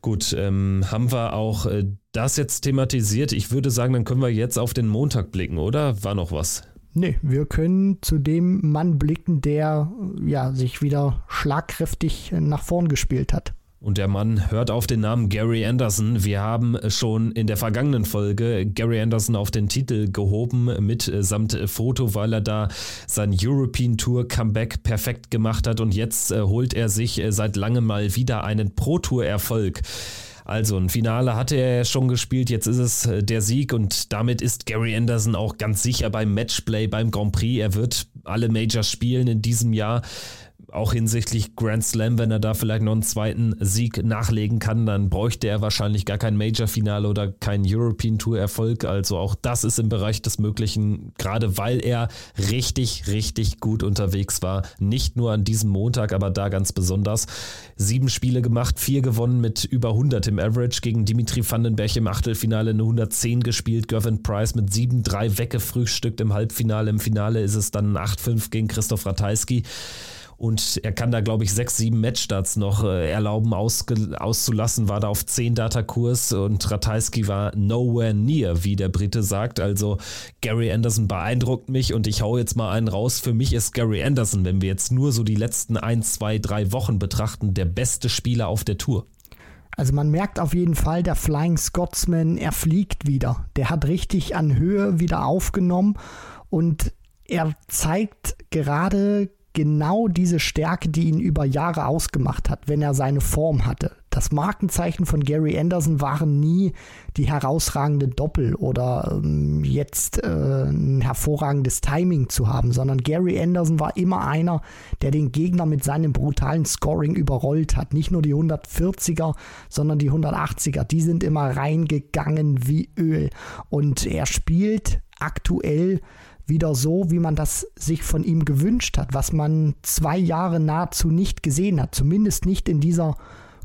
Gut, ähm, haben wir auch äh, das jetzt thematisiert. Ich würde sagen, dann können wir jetzt auf den Montag blicken, oder? War noch was? Nee, wir können zu dem Mann blicken, der ja sich wieder schlagkräftig nach vorn gespielt hat. Und der Mann hört auf den Namen Gary Anderson. Wir haben schon in der vergangenen Folge Gary Anderson auf den Titel gehoben mit äh, samt Foto, weil er da sein European Tour Comeback perfekt gemacht hat und jetzt äh, holt er sich äh, seit langem mal wieder einen Pro Tour Erfolg. Also ein Finale hatte er ja schon gespielt, jetzt ist es der Sieg und damit ist Gary Anderson auch ganz sicher beim Matchplay beim Grand Prix. Er wird alle Majors spielen in diesem Jahr auch hinsichtlich Grand Slam, wenn er da vielleicht noch einen zweiten Sieg nachlegen kann, dann bräuchte er wahrscheinlich gar kein Major-Finale oder keinen European Tour-Erfolg. Also auch das ist im Bereich des Möglichen, gerade weil er richtig, richtig gut unterwegs war. Nicht nur an diesem Montag, aber da ganz besonders. Sieben Spiele gemacht, vier gewonnen mit über 100 im Average gegen Dimitri Vandenberg im Achtelfinale eine 110 gespielt. Gervin Price mit 7-3 weggefrühstückt im Halbfinale. Im Finale ist es dann 8-5 gegen Christoph Ratajski. Und er kann da, glaube ich, sechs, sieben Matchstarts noch äh, erlauben auszulassen, war da auf zehn Datakurs und Ratajski war nowhere near, wie der Brite sagt. Also Gary Anderson beeindruckt mich und ich hau jetzt mal einen raus. Für mich ist Gary Anderson, wenn wir jetzt nur so die letzten ein, zwei, drei Wochen betrachten, der beste Spieler auf der Tour. Also man merkt auf jeden Fall, der Flying Scotsman, er fliegt wieder. Der hat richtig an Höhe wieder aufgenommen und er zeigt gerade genau diese Stärke, die ihn über Jahre ausgemacht hat, wenn er seine Form hatte. Das Markenzeichen von Gary Anderson waren nie die herausragende Doppel oder ähm, jetzt äh, ein hervorragendes Timing zu haben, sondern Gary Anderson war immer einer, der den Gegner mit seinem brutalen Scoring überrollt hat. Nicht nur die 140er, sondern die 180er. Die sind immer reingegangen wie Öl. Und er spielt aktuell wieder so, wie man das sich von ihm gewünscht hat, was man zwei Jahre nahezu nicht gesehen hat, zumindest nicht in dieser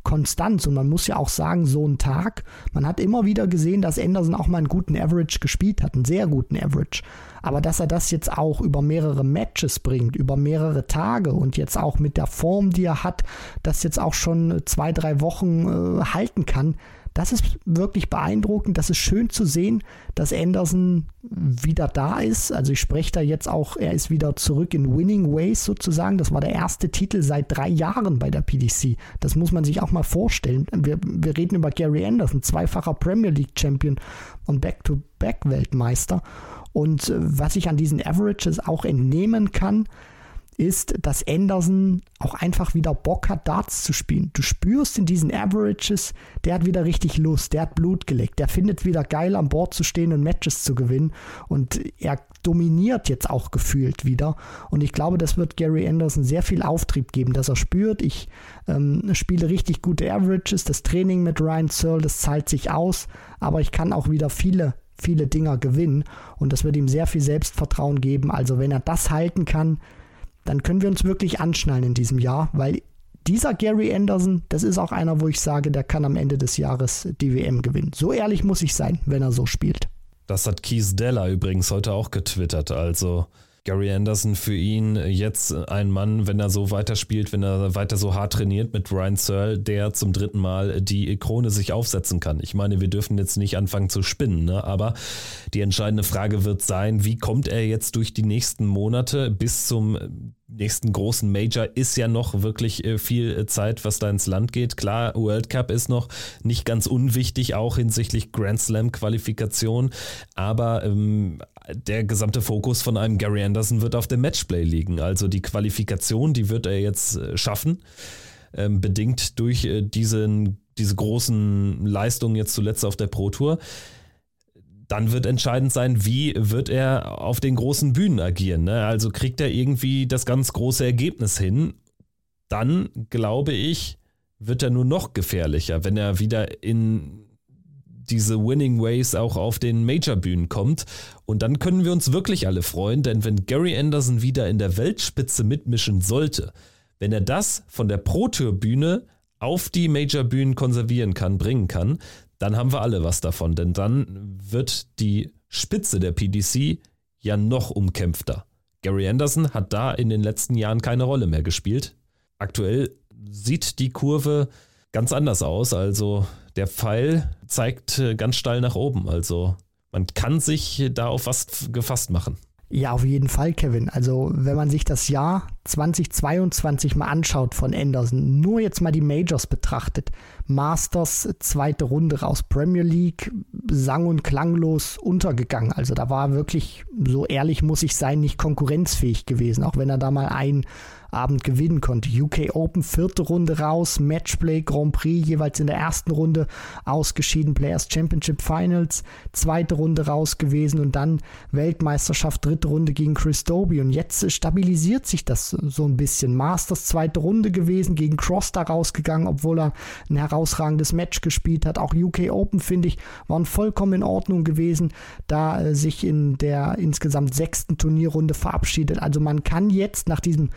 Konstanz. Und man muss ja auch sagen, so ein Tag, man hat immer wieder gesehen, dass Anderson auch mal einen guten Average gespielt hat, einen sehr guten Average. Aber dass er das jetzt auch über mehrere Matches bringt, über mehrere Tage und jetzt auch mit der Form, die er hat, das jetzt auch schon zwei, drei Wochen äh, halten kann, das ist wirklich beeindruckend. Das ist schön zu sehen, dass Anderson wieder da ist. Also ich spreche da jetzt auch, er ist wieder zurück in Winning Ways sozusagen. Das war der erste Titel seit drei Jahren bei der PDC. Das muss man sich auch mal vorstellen. Wir, wir reden über Gary Anderson, zweifacher Premier League Champion und Back-to-Back-Weltmeister. Und äh, was ich an diesen Averages auch entnehmen kann, ist, dass Anderson auch einfach wieder Bock hat, Darts zu spielen. Du spürst in diesen Averages, der hat wieder richtig Lust, der hat Blut geleckt, der findet wieder geil an Bord zu stehen und Matches zu gewinnen und er dominiert jetzt auch gefühlt wieder und ich glaube, das wird Gary Anderson sehr viel Auftrieb geben, dass er spürt, ich ähm, spiele richtig gute Averages, das Training mit Ryan Searle, das zahlt sich aus, aber ich kann auch wieder viele viele Dinger gewinnen und das wird ihm sehr viel Selbstvertrauen geben. Also wenn er das halten kann, dann können wir uns wirklich anschnallen in diesem Jahr, weil dieser Gary Anderson, das ist auch einer, wo ich sage, der kann am Ende des Jahres die WM gewinnen. So ehrlich muss ich sein, wenn er so spielt. Das hat Keith Della übrigens heute auch getwittert. Also Gary Anderson für ihn jetzt ein Mann, wenn er so weiterspielt, wenn er weiter so hart trainiert mit Ryan Searle, der zum dritten Mal die Krone sich aufsetzen kann. Ich meine, wir dürfen jetzt nicht anfangen zu spinnen, ne? aber die entscheidende Frage wird sein, wie kommt er jetzt durch die nächsten Monate bis zum nächsten großen Major ist ja noch wirklich äh, viel äh, Zeit, was da ins Land geht. Klar, World Cup ist noch nicht ganz unwichtig, auch hinsichtlich Grand Slam Qualifikation, aber ähm, der gesamte Fokus von einem Gary Anderson wird auf dem Matchplay liegen. Also die Qualifikation, die wird er jetzt äh, schaffen, ähm, bedingt durch äh, diesen, diese großen Leistungen jetzt zuletzt auf der Pro Tour dann wird entscheidend sein, wie wird er auf den großen Bühnen agieren. Ne? Also kriegt er irgendwie das ganz große Ergebnis hin, dann glaube ich, wird er nur noch gefährlicher, wenn er wieder in diese Winning Ways auch auf den Major-Bühnen kommt. Und dann können wir uns wirklich alle freuen, denn wenn Gary Anderson wieder in der Weltspitze mitmischen sollte, wenn er das von der Pro-Tour-Bühne auf die Major-Bühnen konservieren kann, bringen kann, dann haben wir alle was davon, denn dann wird die Spitze der PDC ja noch umkämpfter. Gary Anderson hat da in den letzten Jahren keine Rolle mehr gespielt. Aktuell sieht die Kurve ganz anders aus, also der Pfeil zeigt äh, ganz steil nach oben, also man kann sich da auf was gefasst machen. Ja, auf jeden Fall, Kevin. Also, wenn man sich das Jahr 2022 mal anschaut von Anderson, nur jetzt mal die Majors betrachtet, Masters zweite Runde raus, Premier League sang- und klanglos untergegangen. Also, da war wirklich, so ehrlich muss ich sein, nicht konkurrenzfähig gewesen, auch wenn er da mal ein Abend gewinnen konnte. UK Open vierte Runde raus, Matchplay Grand Prix jeweils in der ersten Runde ausgeschieden, Players Championship Finals zweite Runde raus gewesen und dann Weltmeisterschaft dritte Runde gegen Chris Doby und jetzt stabilisiert sich das so ein bisschen. Masters zweite Runde gewesen, gegen Cross da rausgegangen, obwohl er ein herausragendes Match gespielt hat. Auch UK Open finde ich waren vollkommen in Ordnung gewesen, da äh, sich in der insgesamt sechsten Turnierrunde verabschiedet. Also man kann jetzt nach diesem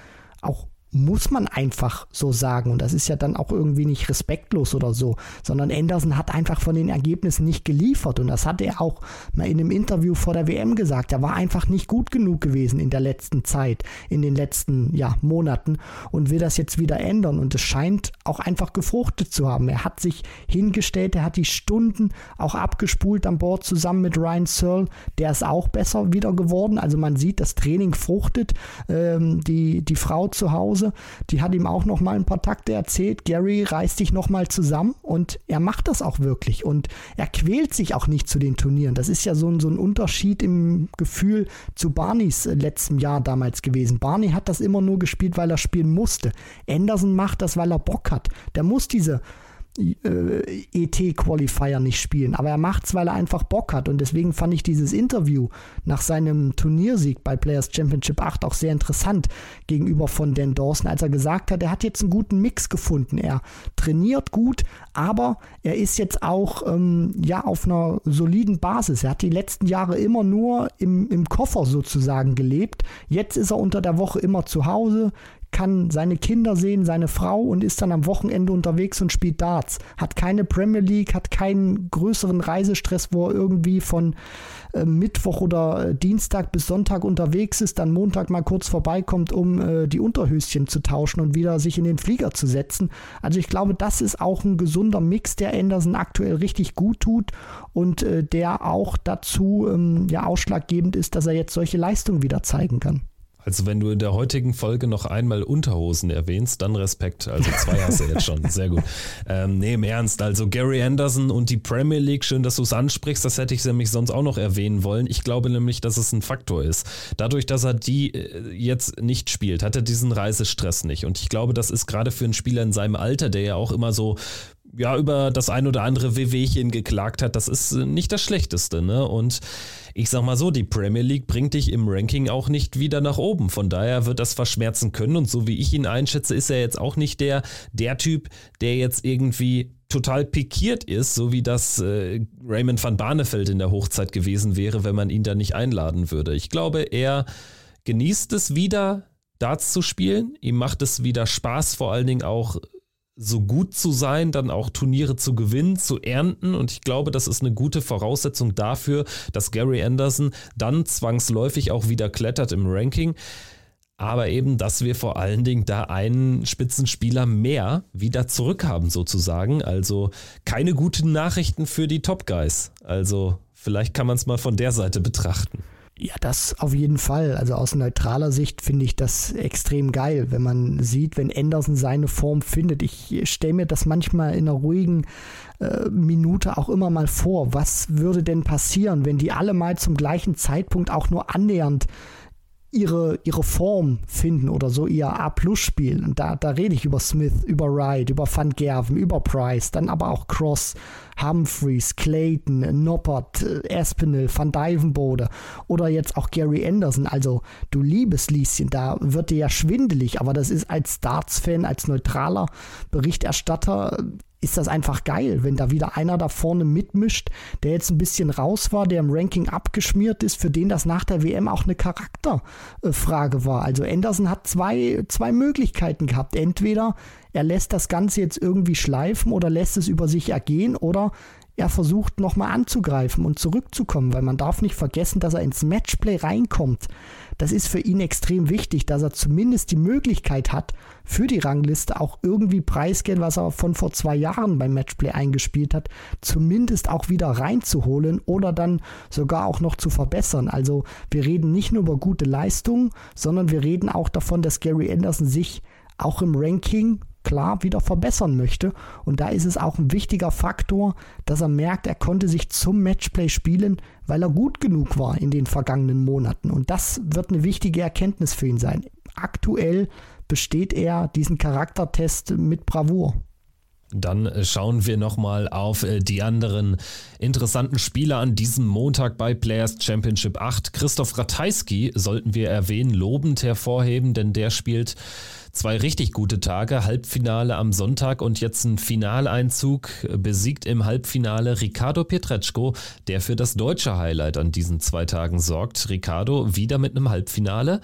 auch muss man einfach so sagen. Und das ist ja dann auch irgendwie nicht respektlos oder so, sondern Anderson hat einfach von den Ergebnissen nicht geliefert. Und das hat er auch mal in einem Interview vor der WM gesagt. Er war einfach nicht gut genug gewesen in der letzten Zeit, in den letzten ja, Monaten und will das jetzt wieder ändern. Und es scheint auch einfach gefruchtet zu haben. Er hat sich hingestellt, er hat die Stunden auch abgespult an Bord zusammen mit Ryan Searle. Der ist auch besser wieder geworden. Also man sieht, das Training fruchtet. Ähm, die, die Frau zu Hause Hause, die hat ihm auch noch mal ein paar Takte erzählt. Gary reißt dich noch mal zusammen und er macht das auch wirklich und er quält sich auch nicht zu den Turnieren. Das ist ja so ein, so ein Unterschied im Gefühl zu Barneys äh, letztem Jahr damals gewesen. Barney hat das immer nur gespielt, weil er spielen musste. Anderson macht das, weil er Bock hat. Der muss diese äh, ET-Qualifier nicht spielen. Aber er macht es, weil er einfach Bock hat. Und deswegen fand ich dieses Interview nach seinem Turniersieg bei Players Championship 8 auch sehr interessant gegenüber von Dan Dawson, als er gesagt hat, er hat jetzt einen guten Mix gefunden. Er trainiert gut, aber er ist jetzt auch ähm, ja auf einer soliden Basis. Er hat die letzten Jahre immer nur im, im Koffer sozusagen gelebt. Jetzt ist er unter der Woche immer zu Hause, kann seine Kinder sehen, seine Frau und ist dann am Wochenende unterwegs und spielt Darts. Hat keine Premier League, hat keinen größeren Reisestress, wo er irgendwie von äh, Mittwoch oder äh, Dienstag bis Sonntag unterwegs ist, dann Montag mal kurz vorbeikommt, um äh, die Unterhöschen zu tauschen und wieder sich in den Flieger zu setzen. Also ich glaube, das ist auch ein gesunder Mix, der Anderson aktuell richtig gut tut und äh, der auch dazu ähm, ja ausschlaggebend ist, dass er jetzt solche Leistungen wieder zeigen kann. Also wenn du in der heutigen Folge noch einmal Unterhosen erwähnst, dann Respekt. Also zwei hast du jetzt schon. [laughs] Sehr gut. Ähm, nee, im Ernst. Also Gary Anderson und die Premier League, schön, dass du es ansprichst. Das hätte ich nämlich sonst auch noch erwähnen wollen. Ich glaube nämlich, dass es ein Faktor ist. Dadurch, dass er die äh, jetzt nicht spielt, hat er diesen Reisestress nicht. Und ich glaube, das ist gerade für einen Spieler in seinem Alter, der ja auch immer so ja, über das ein oder andere Wehwehchen geklagt hat, das ist nicht das Schlechteste, ne? Und ich sag mal so, die Premier League bringt dich im Ranking auch nicht wieder nach oben. Von daher wird das verschmerzen können. Und so wie ich ihn einschätze, ist er jetzt auch nicht der, der Typ, der jetzt irgendwie total pikiert ist, so wie das äh, Raymond van Barneveld in der Hochzeit gewesen wäre, wenn man ihn da nicht einladen würde. Ich glaube, er genießt es wieder, Darts zu spielen. Ihm macht es wieder Spaß, vor allen Dingen auch so gut zu sein, dann auch Turniere zu gewinnen, zu ernten. Und ich glaube, das ist eine gute Voraussetzung dafür, dass Gary Anderson dann zwangsläufig auch wieder klettert im Ranking. Aber eben, dass wir vor allen Dingen da einen Spitzenspieler mehr wieder zurückhaben, sozusagen. Also keine guten Nachrichten für die Top Guys. Also vielleicht kann man es mal von der Seite betrachten. Ja, das auf jeden Fall. Also aus neutraler Sicht finde ich das extrem geil, wenn man sieht, wenn Anderson seine Form findet. Ich stelle mir das manchmal in einer ruhigen äh, Minute auch immer mal vor. Was würde denn passieren, wenn die alle mal zum gleichen Zeitpunkt auch nur annähernd ihre, ihre Form finden oder so ihr A-Plus-Spiel. Und da, da rede ich über Smith, über Wright, über Van Gerven, über Price, dann aber auch Cross, Humphreys, Clayton, Noppert, äh, Espinel, Van Dyvenbode oder jetzt auch Gary Anderson. Also du liebes Lieschen, da wird dir ja schwindelig, aber das ist als Darts-Fan, als neutraler Berichterstatter ist das einfach geil, wenn da wieder einer da vorne mitmischt, der jetzt ein bisschen raus war, der im Ranking abgeschmiert ist, für den das nach der WM auch eine Charakterfrage war. Also Anderson hat zwei, zwei Möglichkeiten gehabt. Entweder er lässt das Ganze jetzt irgendwie schleifen oder lässt es über sich ergehen oder er versucht nochmal anzugreifen und zurückzukommen, weil man darf nicht vergessen, dass er ins Matchplay reinkommt. Das ist für ihn extrem wichtig, dass er zumindest die Möglichkeit hat, für die Rangliste auch irgendwie preisgehen, was er von vor zwei Jahren beim Matchplay eingespielt hat, zumindest auch wieder reinzuholen oder dann sogar auch noch zu verbessern. Also wir reden nicht nur über gute Leistungen, sondern wir reden auch davon, dass Gary Anderson sich auch im Ranking klar wieder verbessern möchte. Und da ist es auch ein wichtiger Faktor, dass er merkt, er konnte sich zum Matchplay spielen, weil er gut genug war in den vergangenen Monaten. Und das wird eine wichtige Erkenntnis für ihn sein. Aktuell besteht er diesen Charaktertest mit Bravour. Dann schauen wir nochmal auf äh, die anderen interessanten Spieler an diesem Montag bei Players Championship 8. Christoph Ratajski sollten wir erwähnen, lobend hervorheben, denn der spielt zwei richtig gute Tage. Halbfinale am Sonntag und jetzt ein Finaleinzug. Besiegt im Halbfinale Ricardo Pietreczko, der für das deutsche Highlight an diesen zwei Tagen sorgt. Ricardo wieder mit einem Halbfinale.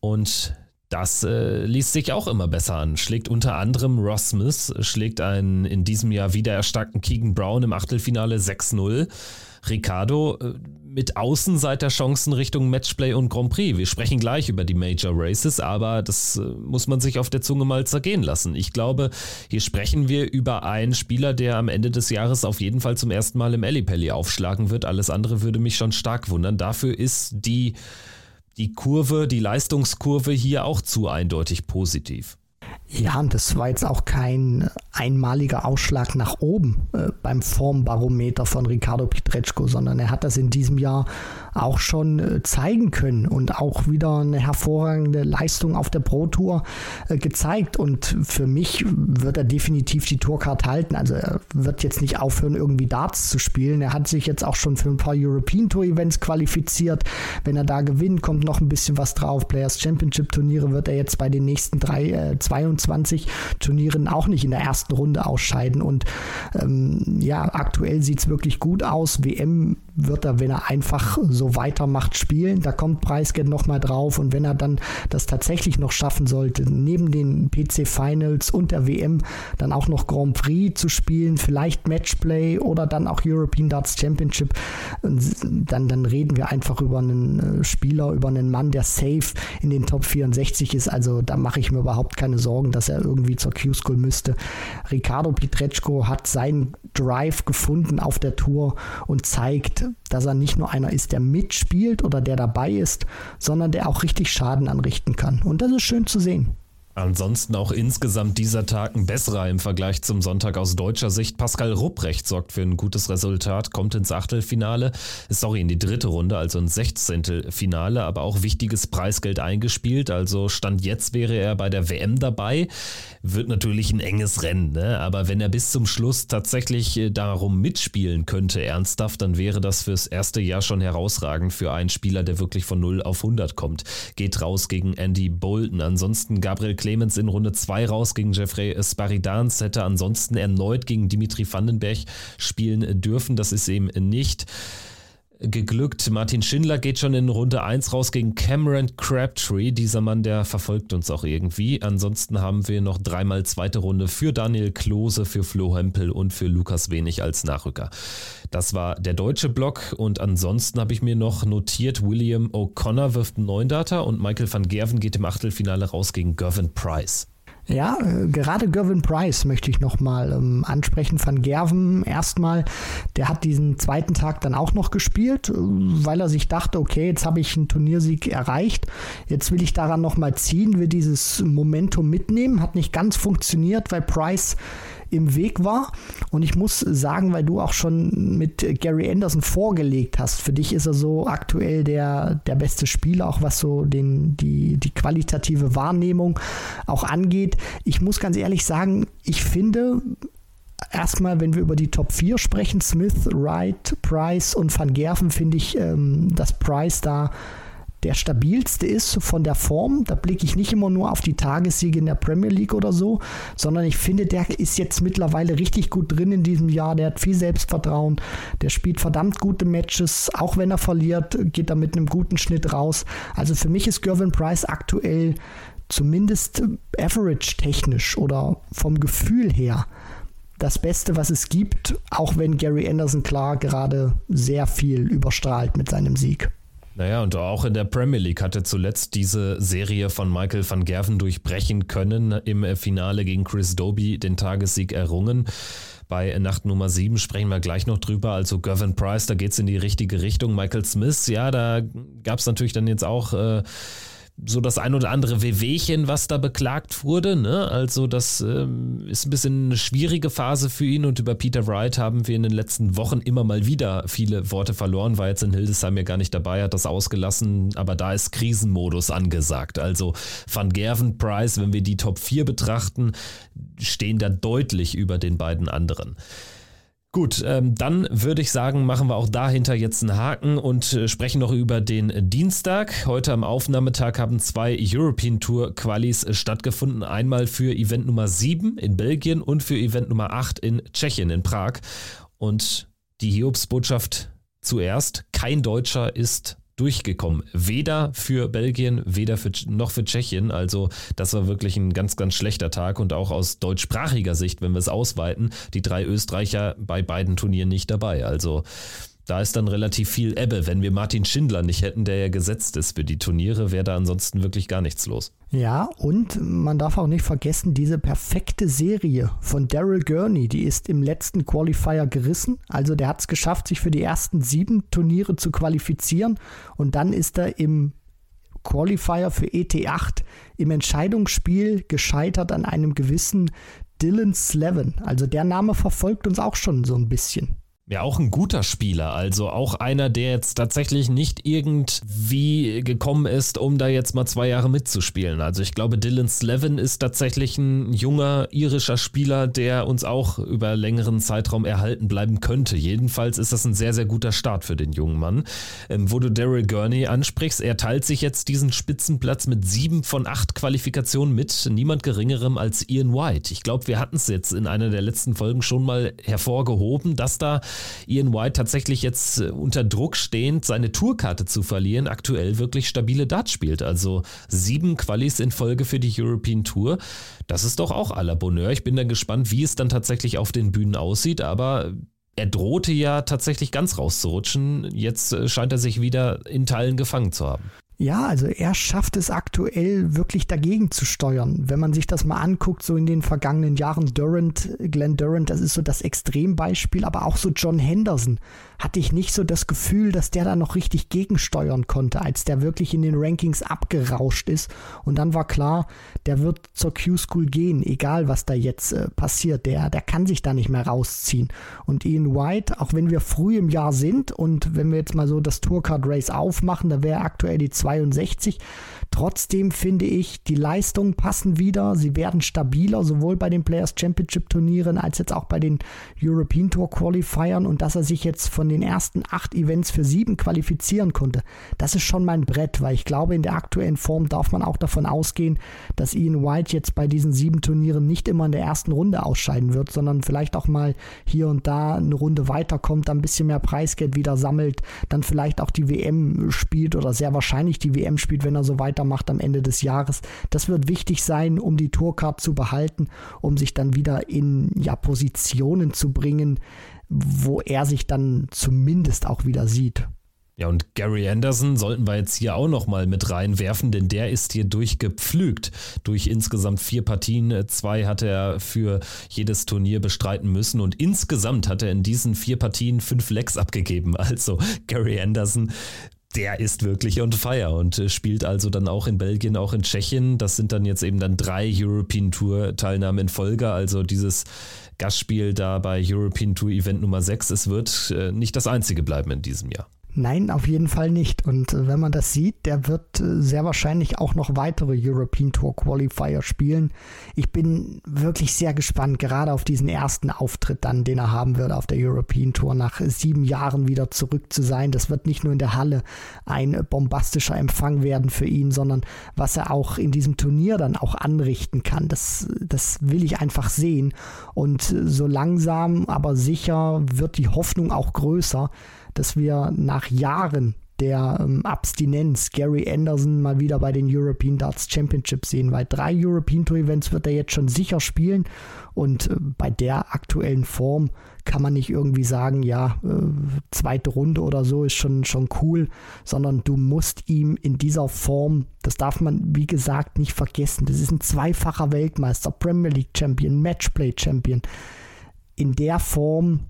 Und das äh, liest sich auch immer besser an. Schlägt unter anderem Ross Smith, schlägt einen in diesem Jahr wieder erstarkten Keegan Brown im Achtelfinale 6-0. Ricardo äh, mit Außenseiterchancen Richtung Matchplay und Grand Prix. Wir sprechen gleich über die Major Races, aber das äh, muss man sich auf der Zunge mal zergehen lassen. Ich glaube, hier sprechen wir über einen Spieler, der am Ende des Jahres auf jeden Fall zum ersten Mal im Ellipelli aufschlagen wird. Alles andere würde mich schon stark wundern. Dafür ist die die Kurve, die Leistungskurve hier auch zu eindeutig positiv. Ja, und das war jetzt auch kein einmaliger Ausschlag nach oben äh, beim Formbarometer von Ricardo Pietreczko, sondern er hat das in diesem Jahr auch schon äh, zeigen können und auch wieder eine hervorragende Leistung auf der Pro Tour äh, gezeigt. Und für mich wird er definitiv die Tourcard halten. Also er wird jetzt nicht aufhören, irgendwie Darts zu spielen. Er hat sich jetzt auch schon für ein paar European Tour Events qualifiziert. Wenn er da gewinnt, kommt noch ein bisschen was drauf. Players Championship Turniere wird er jetzt bei den nächsten drei, äh, 22 Turnieren auch nicht in der ersten Runde ausscheiden. Und ähm, ja, aktuell sieht es wirklich gut aus. WM wird er, wenn er einfach so weitermacht, spielen. Da kommt Preisgeld nochmal drauf. Und wenn er dann das tatsächlich noch schaffen sollte, neben den PC Finals und der WM dann auch noch Grand Prix zu spielen, vielleicht Matchplay oder dann auch European Darts Championship, dann, dann reden wir einfach über einen äh, Spieler, über einen Mann, der safe in den Top 64 ist. Also da mache ich mir überhaupt keine Sorgen, dass er irgendwie zur Q-School müsste. Ricardo Pietreczko hat seinen Drive gefunden auf der Tour und zeigt, zeigt, dass er nicht nur einer ist, der mitspielt oder der dabei ist, sondern der auch richtig Schaden anrichten kann. Und das ist schön zu sehen. Ansonsten auch insgesamt dieser Tag ein besserer im Vergleich zum Sonntag aus deutscher Sicht. Pascal Rupprecht sorgt für ein gutes Resultat, kommt ins Achtelfinale, sorry, in die dritte Runde, also ins Sechzehntelfinale, aber auch wichtiges Preisgeld eingespielt. Also Stand jetzt wäre er bei der WM dabei. Wird natürlich ein enges Rennen, ne? aber wenn er bis zum Schluss tatsächlich äh, darum mitspielen könnte, ernsthaft, dann wäre das fürs erste Jahr schon herausragend für einen Spieler, der wirklich von 0 auf 100 kommt. Geht raus gegen Andy Bolton. Ansonsten Gabriel Clemens in Runde 2 raus gegen Jeffrey Sparidans, hätte ansonsten erneut gegen Dimitri Vandenberg spielen dürfen. Das ist eben nicht geglückt. Martin Schindler geht schon in Runde 1 raus gegen Cameron Crabtree. Dieser Mann, der verfolgt uns auch irgendwie. Ansonsten haben wir noch dreimal zweite Runde für Daniel Klose, für Flo Hempel und für Lukas Wenig als Nachrücker. Das war der deutsche Block und ansonsten habe ich mir noch notiert, William O'Connor wirft einen neuen Data und Michael van Gerven geht im Achtelfinale raus gegen Gervin Price. Ja, äh, gerade Gervin Price möchte ich nochmal ähm, ansprechen. Van Gerven erstmal, der hat diesen zweiten Tag dann auch noch gespielt, äh, weil er sich dachte, okay, jetzt habe ich einen Turniersieg erreicht, jetzt will ich daran nochmal ziehen, will dieses Momentum mitnehmen. Hat nicht ganz funktioniert, weil Price im Weg war. Und ich muss sagen, weil du auch schon mit Gary Anderson vorgelegt hast, für dich ist er so aktuell der, der beste Spieler, auch was so den, die, die qualitative Wahrnehmung auch angeht. Ich muss ganz ehrlich sagen, ich finde, erstmal, wenn wir über die Top 4 sprechen, Smith, Wright, Price und Van Gerven, finde ich, ähm, dass Price da der stabilste ist von der Form. Da blicke ich nicht immer nur auf die Tagessiege in der Premier League oder so, sondern ich finde, der ist jetzt mittlerweile richtig gut drin in diesem Jahr. Der hat viel Selbstvertrauen. Der spielt verdammt gute Matches. Auch wenn er verliert, geht er mit einem guten Schnitt raus. Also für mich ist Gervin Price aktuell zumindest average technisch oder vom Gefühl her das Beste, was es gibt, auch wenn Gary Anderson klar gerade sehr viel überstrahlt mit seinem Sieg. Naja, und auch in der Premier League hatte zuletzt diese Serie von Michael van Gerven durchbrechen können. Im Finale gegen Chris Doby den Tagessieg errungen. Bei Nacht Nummer 7 sprechen wir gleich noch drüber. Also Gavin Price, da geht es in die richtige Richtung. Michael Smith, ja, da gab es natürlich dann jetzt auch. Äh, so das ein oder andere Wehwehchen, was da beklagt wurde. Ne? Also das ähm, ist ein bisschen eine schwierige Phase für ihn und über Peter Wright haben wir in den letzten Wochen immer mal wieder viele Worte verloren. War jetzt in Hildesheim ja gar nicht dabei, hat das ausgelassen, aber da ist Krisenmodus angesagt. Also Van Gerven, Price, wenn wir die Top 4 betrachten, stehen da deutlich über den beiden anderen. Gut, ähm, dann würde ich sagen, machen wir auch dahinter jetzt einen Haken und äh, sprechen noch über den Dienstag. Heute am Aufnahmetag haben zwei European Tour Qualis äh, stattgefunden. Einmal für Event Nummer 7 in Belgien und für Event Nummer 8 in Tschechien, in Prag. Und die Hiobsbotschaft zuerst, kein Deutscher ist durchgekommen. Weder für Belgien, weder für, noch für Tschechien. Also das war wirklich ein ganz, ganz schlechter Tag und auch aus deutschsprachiger Sicht, wenn wir es ausweiten, die drei Österreicher bei beiden Turnieren nicht dabei. Also da ist dann relativ viel Ebbe. Wenn wir Martin Schindler nicht hätten, der ja gesetzt ist für die Turniere, wäre da ansonsten wirklich gar nichts los. Ja, und man darf auch nicht vergessen, diese perfekte Serie von Daryl Gurney, die ist im letzten Qualifier gerissen. Also der hat es geschafft, sich für die ersten sieben Turniere zu qualifizieren. Und dann ist er im Qualifier für ET8 im Entscheidungsspiel gescheitert an einem gewissen Dylan Slevin. Also der Name verfolgt uns auch schon so ein bisschen. Ja, auch ein guter Spieler, also auch einer, der jetzt tatsächlich nicht irgendwie gekommen ist, um da jetzt mal zwei Jahre mitzuspielen. Also ich glaube, Dylan Slevin ist tatsächlich ein junger irischer Spieler, der uns auch über längeren Zeitraum erhalten bleiben könnte. Jedenfalls ist das ein sehr, sehr guter Start für den jungen Mann. Ähm, wo du Daryl Gurney ansprichst, er teilt sich jetzt diesen Spitzenplatz mit sieben von acht Qualifikationen mit niemand geringerem als Ian White. Ich glaube, wir hatten es jetzt in einer der letzten Folgen schon mal hervorgehoben, dass da Ian White tatsächlich jetzt äh, unter Druck stehend, seine Tourkarte zu verlieren, aktuell wirklich stabile Darts spielt. Also sieben Qualis in Folge für die European Tour. Das ist doch auch à la Bonheur. Ich bin dann gespannt, wie es dann tatsächlich auf den Bühnen aussieht, aber er drohte ja tatsächlich ganz rauszurutschen. Jetzt äh, scheint er sich wieder in Teilen gefangen zu haben. Ja, also er schafft es aktuell wirklich dagegen zu steuern. Wenn man sich das mal anguckt, so in den vergangenen Jahren, Durant, Glenn Durant, das ist so das Extrembeispiel, aber auch so John Henderson hatte ich nicht so das Gefühl, dass der da noch richtig gegensteuern konnte, als der wirklich in den Rankings abgerauscht ist. Und dann war klar, der wird zur Q-School gehen, egal was da jetzt äh, passiert. Der, der kann sich da nicht mehr rausziehen. Und Ian White, auch wenn wir früh im Jahr sind und wenn wir jetzt mal so das Tourcard Race aufmachen, da wäre aktuell die 62. Trotzdem finde ich, die Leistungen passen wieder. Sie werden stabiler, sowohl bei den Players Championship Turnieren als jetzt auch bei den European Tour Qualifiern. Und dass er sich jetzt von den ersten acht Events für sieben qualifizieren konnte, das ist schon mein Brett, weil ich glaube, in der aktuellen Form darf man auch davon ausgehen, dass Ian White jetzt bei diesen sieben Turnieren nicht immer in der ersten Runde ausscheiden wird, sondern vielleicht auch mal hier und da eine Runde weiterkommt, ein bisschen mehr Preisgeld wieder sammelt, dann vielleicht auch die WM spielt oder sehr wahrscheinlich die WM spielt, wenn er so weiter weitermacht am Ende des Jahres. Das wird wichtig sein, um die Tourcard zu behalten, um sich dann wieder in ja, Positionen zu bringen, wo er sich dann zumindest auch wieder sieht. Ja, und Gary Anderson sollten wir jetzt hier auch nochmal mit reinwerfen, denn der ist hier durchgepflügt. Durch insgesamt vier Partien. Zwei hat er für jedes Turnier bestreiten müssen und insgesamt hat er in diesen vier Partien fünf Lecks abgegeben. [laughs] Also Gary Anderson der ist wirklich on fire und äh, spielt also dann auch in Belgien, auch in Tschechien. Das sind dann jetzt eben dann drei European Tour Teilnahmen in Folge. Also dieses Gastspiel da bei European Tour Event Nummer 6, es wird äh, nicht das einzige bleiben in diesem Jahr. Nein, auf jeden Fall nicht. Und äh, wenn man das sieht, der wird äh, sehr wahrscheinlich auch noch weitere European Tour Qualifier spielen. Ich bin wirklich sehr gespannt, gerade auf diesen ersten Auftritt dann, den er haben wird auf der European Tour, nach sieben Jahren wieder zurück zu sein. Das wird nicht nur in der Halle ein bombastischer Empfang werden für ihn, sondern was er auch in diesem Turnier dann auch anrichten kann. Das, das will ich einfach sehen. Und so langsam, aber sicher wird die Hoffnung auch größer, dass wir nach Jahren der ähm, Abstinenz Gary Anderson mal wieder bei den European Darts Championships sehen, weil drei European Tour Events wird er jetzt schon sicher spielen. Und äh, bei der aktuellen Form kann man nicht irgendwie sagen, ja, äh, zweite Runde oder so ist schon, schon cool, sondern du musst ihm in dieser Form, das darf man wie gesagt nicht vergessen, das ist ein zweifacher Weltmeister, Premier League Champion, Matchplay Champion, in der Form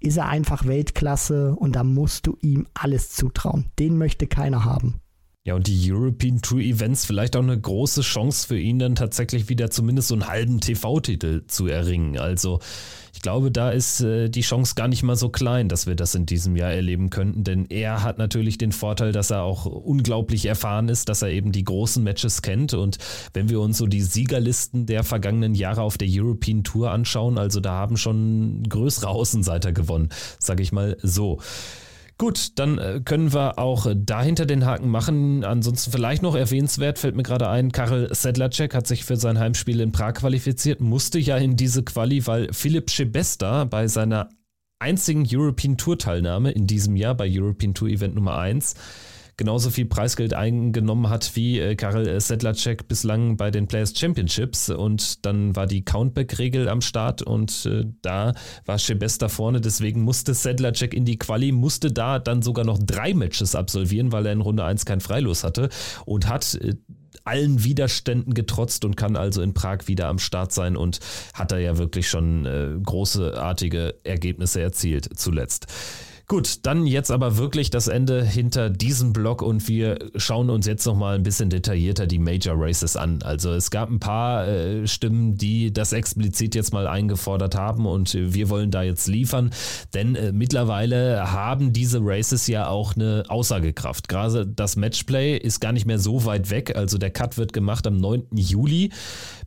ist er einfach Weltklasse und da musst du ihm alles zutrauen. Den möchte keiner haben. Ja, und die European Tour Events vielleicht auch eine große Chance für ihn, dann tatsächlich wieder zumindest so einen halben TV-Titel zu erringen. Also ich glaube, da ist äh, die Chance gar nicht mal so klein, dass wir das in diesem Jahr erleben könnten, denn er hat natürlich den Vorteil, dass er auch unglaublich erfahren ist, dass er eben die großen Matches kennt und wenn wir uns so die Siegerlisten der vergangenen Jahre auf der European Tour anschauen, also da haben schon größere Außenseiter gewonnen, sage ich mal so. Gut, dann äh, können wir auch dahinter den Haken machen. Ansonsten vielleicht noch erwähnenswert, fällt mir gerade ein, Karel Sedlacek hat sich für sein Heimspiel in Prag qualifiziert, musste ja in diese Quali, weil Philipp Schebesta bei seiner einzigen European Tour Teilnahme in diesem Jahr bei European Tour Event Nummer 1 genauso viel Preisgeld eingenommen hat wie äh, Karel Sedlacek bislang bei den Players Championships. Und dann war die Countback-Regel am Start und äh, da war Chebesta vorne. Deswegen musste Sedlacek in die Quali, musste da dann sogar noch drei Matches absolvieren, weil er in Runde 1 kein Freilos hatte und hat äh, allen Widerständen getrotzt und kann also in Prag wieder am Start sein und hat da ja wirklich schon äh, großartige Ergebnisse erzielt zuletzt. Gut, dann jetzt aber wirklich das Ende hinter diesem Block und wir schauen uns jetzt nochmal ein bisschen detaillierter die Major Races an. Also es gab ein paar äh, Stimmen, die das explizit jetzt mal eingefordert haben und wir wollen da jetzt liefern, denn äh, mittlerweile haben diese Races ja auch eine Aussagekraft. Gerade das Matchplay ist gar nicht mehr so weit weg, also der Cut wird gemacht am 9. Juli.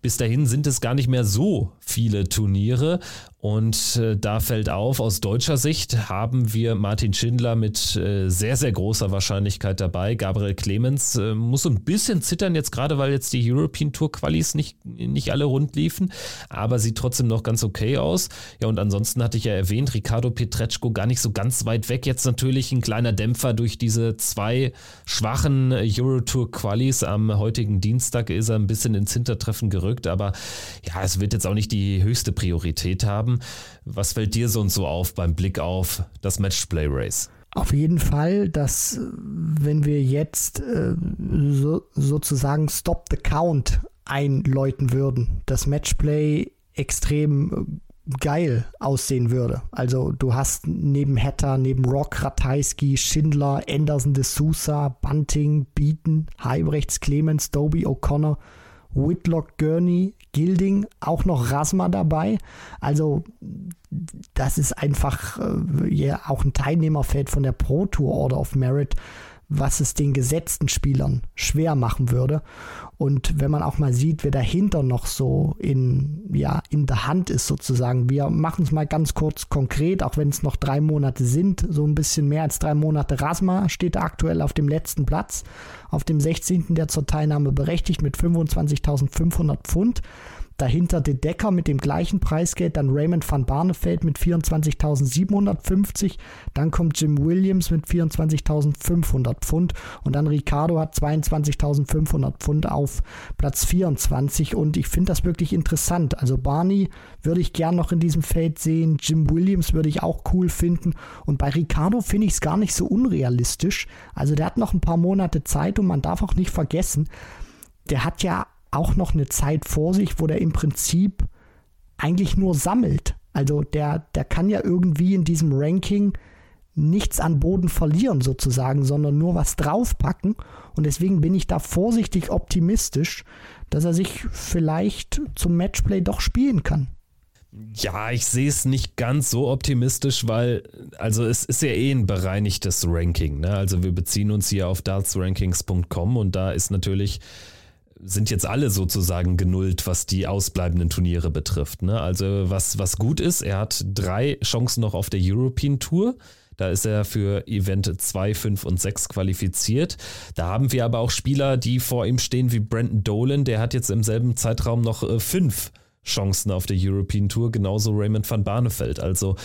Bis dahin sind es gar nicht mehr so viele Turniere und äh, da fällt auf, aus deutscher Sicht haben wir Martin Schindler mit äh, sehr, sehr großer Wahrscheinlichkeit dabei. Gabriel Clemens äh, muss ein bisschen zittern jetzt gerade, weil jetzt die European Tour Qualis nicht, nicht alle rund liefen, aber sieht trotzdem noch ganz okay aus. Ja, und ansonsten hatte ich ja erwähnt, Ricardo Petretschko gar nicht so ganz weit weg. Jetzt natürlich ein kleiner Dämpfer durch diese zwei schwachen Eurotour Qualis. Am heutigen Dienstag ist er ein bisschen ins Hintertreffen gerückt, aber ja, es wird jetzt auch nicht die höchste Priorität haben. Was fällt dir so und so auf beim Blick auf das Matchplay Race? Auf jeden Fall, dass wenn wir jetzt äh, so, sozusagen Stop the Count einläuten würden, das Matchplay extrem äh, geil aussehen würde. Also du hast neben Hatter, neben Rock, Ratajski, Schindler, Anderson de Sousa, Bunting, Beaton, Heibrechts, Clemens, Doby, O'Connor, Whitlock, Gurney, Gilding, auch noch Rasma dabei. Also das ist einfach äh, ja, auch ein Teilnehmerfeld von der Pro Tour Order of Merit, was es den gesetzten Spielern schwer machen würde. Und wenn man auch mal sieht, wer dahinter noch so in, ja, in der Hand ist sozusagen. Wir machen es mal ganz kurz konkret, auch wenn es noch drei Monate sind, so ein bisschen mehr als drei Monate. Rasma steht aktuell auf dem letzten Platz, auf dem 16. der zur Teilnahme berechtigt mit 25.500 Pfund. Dahinter De Decker mit dem gleichen Preisgeld, dann Raymond van Barneveld mit 24.750, dann kommt Jim Williams mit 24.500 Pfund und dann Ricardo hat 22.500 Pfund auf Platz 24 und ich finde das wirklich interessant. Also Barney würde ich gern noch in diesem Feld sehen, Jim Williams würde ich auch cool finden und bei Ricardo finde ich es gar nicht so unrealistisch. Also der hat noch ein paar Monate Zeit und man darf auch nicht vergessen, der hat ja auch noch eine Zeit vor sich, wo der im Prinzip eigentlich nur sammelt. Also der, der kann ja irgendwie in diesem Ranking nichts an Boden verlieren sozusagen, sondern nur was draufpacken. Und deswegen bin ich da vorsichtig optimistisch, dass er sich vielleicht zum Matchplay doch spielen kann. Ja, ich sehe es nicht ganz so optimistisch, weil, also es ist ja eh ein bereinigtes Ranking. Ne? Also wir beziehen uns hier auf dartsrankings.com und da ist natürlich sind jetzt alle sozusagen genullt, was die ausbleibenden Turniere betrifft. Ne? Also was, was gut ist, er hat drei Chancen noch auf der European Tour. Da ist er für Event 2, 5 und 6 qualifiziert. Da haben wir aber auch Spieler, die vor ihm stehen, wie Brandon Dolan. Der hat jetzt im selben Zeitraum noch äh, fünf Chancen auf der European Tour, genauso Raymond van Barneveld. Also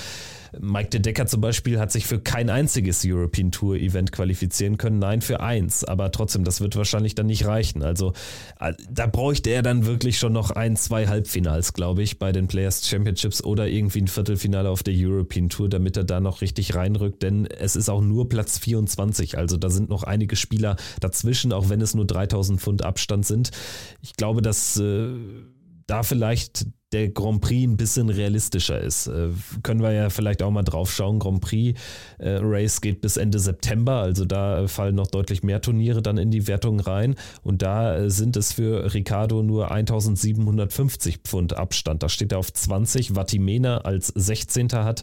Mike de Decker zum Beispiel hat sich für kein einziges European Tour Event qualifizieren können, nein, für eins. Aber trotzdem, das wird wahrscheinlich dann nicht reichen. Also äh, da bräuchte er dann wirklich schon noch ein, zwei Halbfinals, glaube ich, bei den Players Championships oder irgendwie ein Viertelfinale auf der European Tour, damit er da noch richtig reinrückt. Denn es ist auch nur Platz 24. Also da sind noch einige Spieler dazwischen, auch wenn es nur 3000 Pfund Abstand sind. Ich glaube, dass. Äh, da vielleicht der Grand Prix ein bisschen realistischer ist. Äh, können wir ja vielleicht auch mal drauf schauen. Grand Prix äh, Race geht bis Ende September, also da fallen noch deutlich mehr Turniere dann in die Wertung rein und da äh, sind es für Ricardo nur 1750 Pfund Abstand. Da steht er auf 20. Vatimena als 16. hat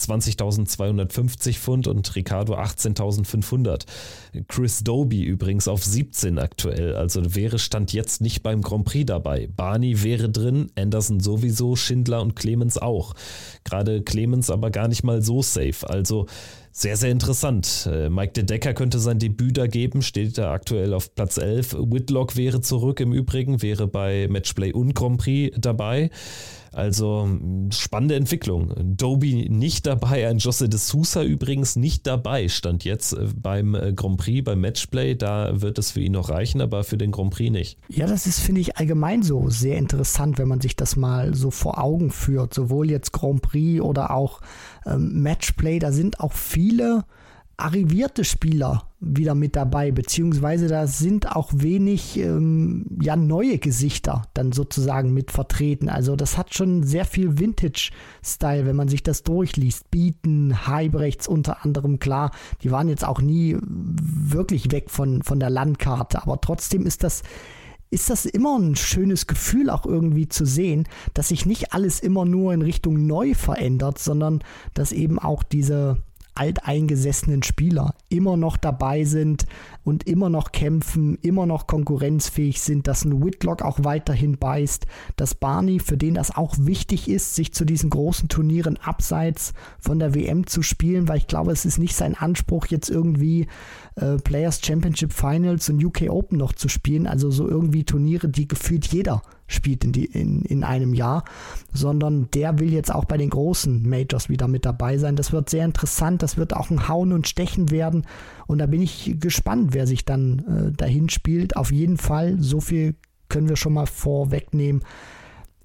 20.250 Pfund und Ricardo 18.500. Chris Doby übrigens auf 17 aktuell, also wäre Stand jetzt nicht beim Grand Prix dabei. Barney wäre drin, Anderson sowieso, Schindler und Clemens auch. Gerade Clemens aber gar nicht mal so safe. Also sehr, sehr interessant. Äh, Mike de Decker könnte sein Debüt da geben, steht da aktuell auf Platz 11. Whitlock wäre zurück im Übrigen, wäre bei Matchplay und Grand Prix dabei. Also spannende Entwicklung. Doby nicht dabei, ein Josse de Sousa übrigens nicht dabei, stand jetzt äh, beim äh, Grand Prix, beim Matchplay. Da wird es für ihn noch reichen, aber für den Grand Prix nicht. Ja, das ist, finde ich, allgemein so sehr interessant, wenn man sich das mal so vor Augen führt. Sowohl jetzt Grand Prix oder auch ähm, Matchplay, da sind auch viele arrivierte Spieler wieder mit dabei, beziehungsweise da sind auch wenig ähm, ja, neue Gesichter dann sozusagen mit vertreten. Also das hat schon sehr viel Vintage-Style, wenn man sich das durchliest. Bieten, Heibrechts unter anderem, klar, die waren jetzt auch nie wirklich weg von, von der Landkarte, aber trotzdem ist das ist das immer ein schönes Gefühl auch irgendwie zu sehen, dass sich nicht alles immer nur in Richtung neu verändert, sondern dass eben auch diese alteingesessenen Spieler immer noch dabei sind und immer noch kämpfen, immer noch konkurrenzfähig sind, dass ein Whitlock auch weiterhin beißt, dass Barney, für den das auch wichtig ist, sich zu diesen großen Turnieren abseits von der WM zu spielen, weil ich glaube, es ist nicht sein Anspruch, jetzt irgendwie äh, Players Championship Finals und UK Open noch zu spielen, also so irgendwie Turniere, die gefühlt jeder spielt in, die, in, in einem Jahr, sondern der will jetzt auch bei den großen Majors wieder mit dabei sein. Das wird sehr interessant, das wird auch ein Hauen und Stechen werden und da bin ich gespannt, wer sich dann äh, dahin spielt. Auf jeden Fall, so viel können wir schon mal vorwegnehmen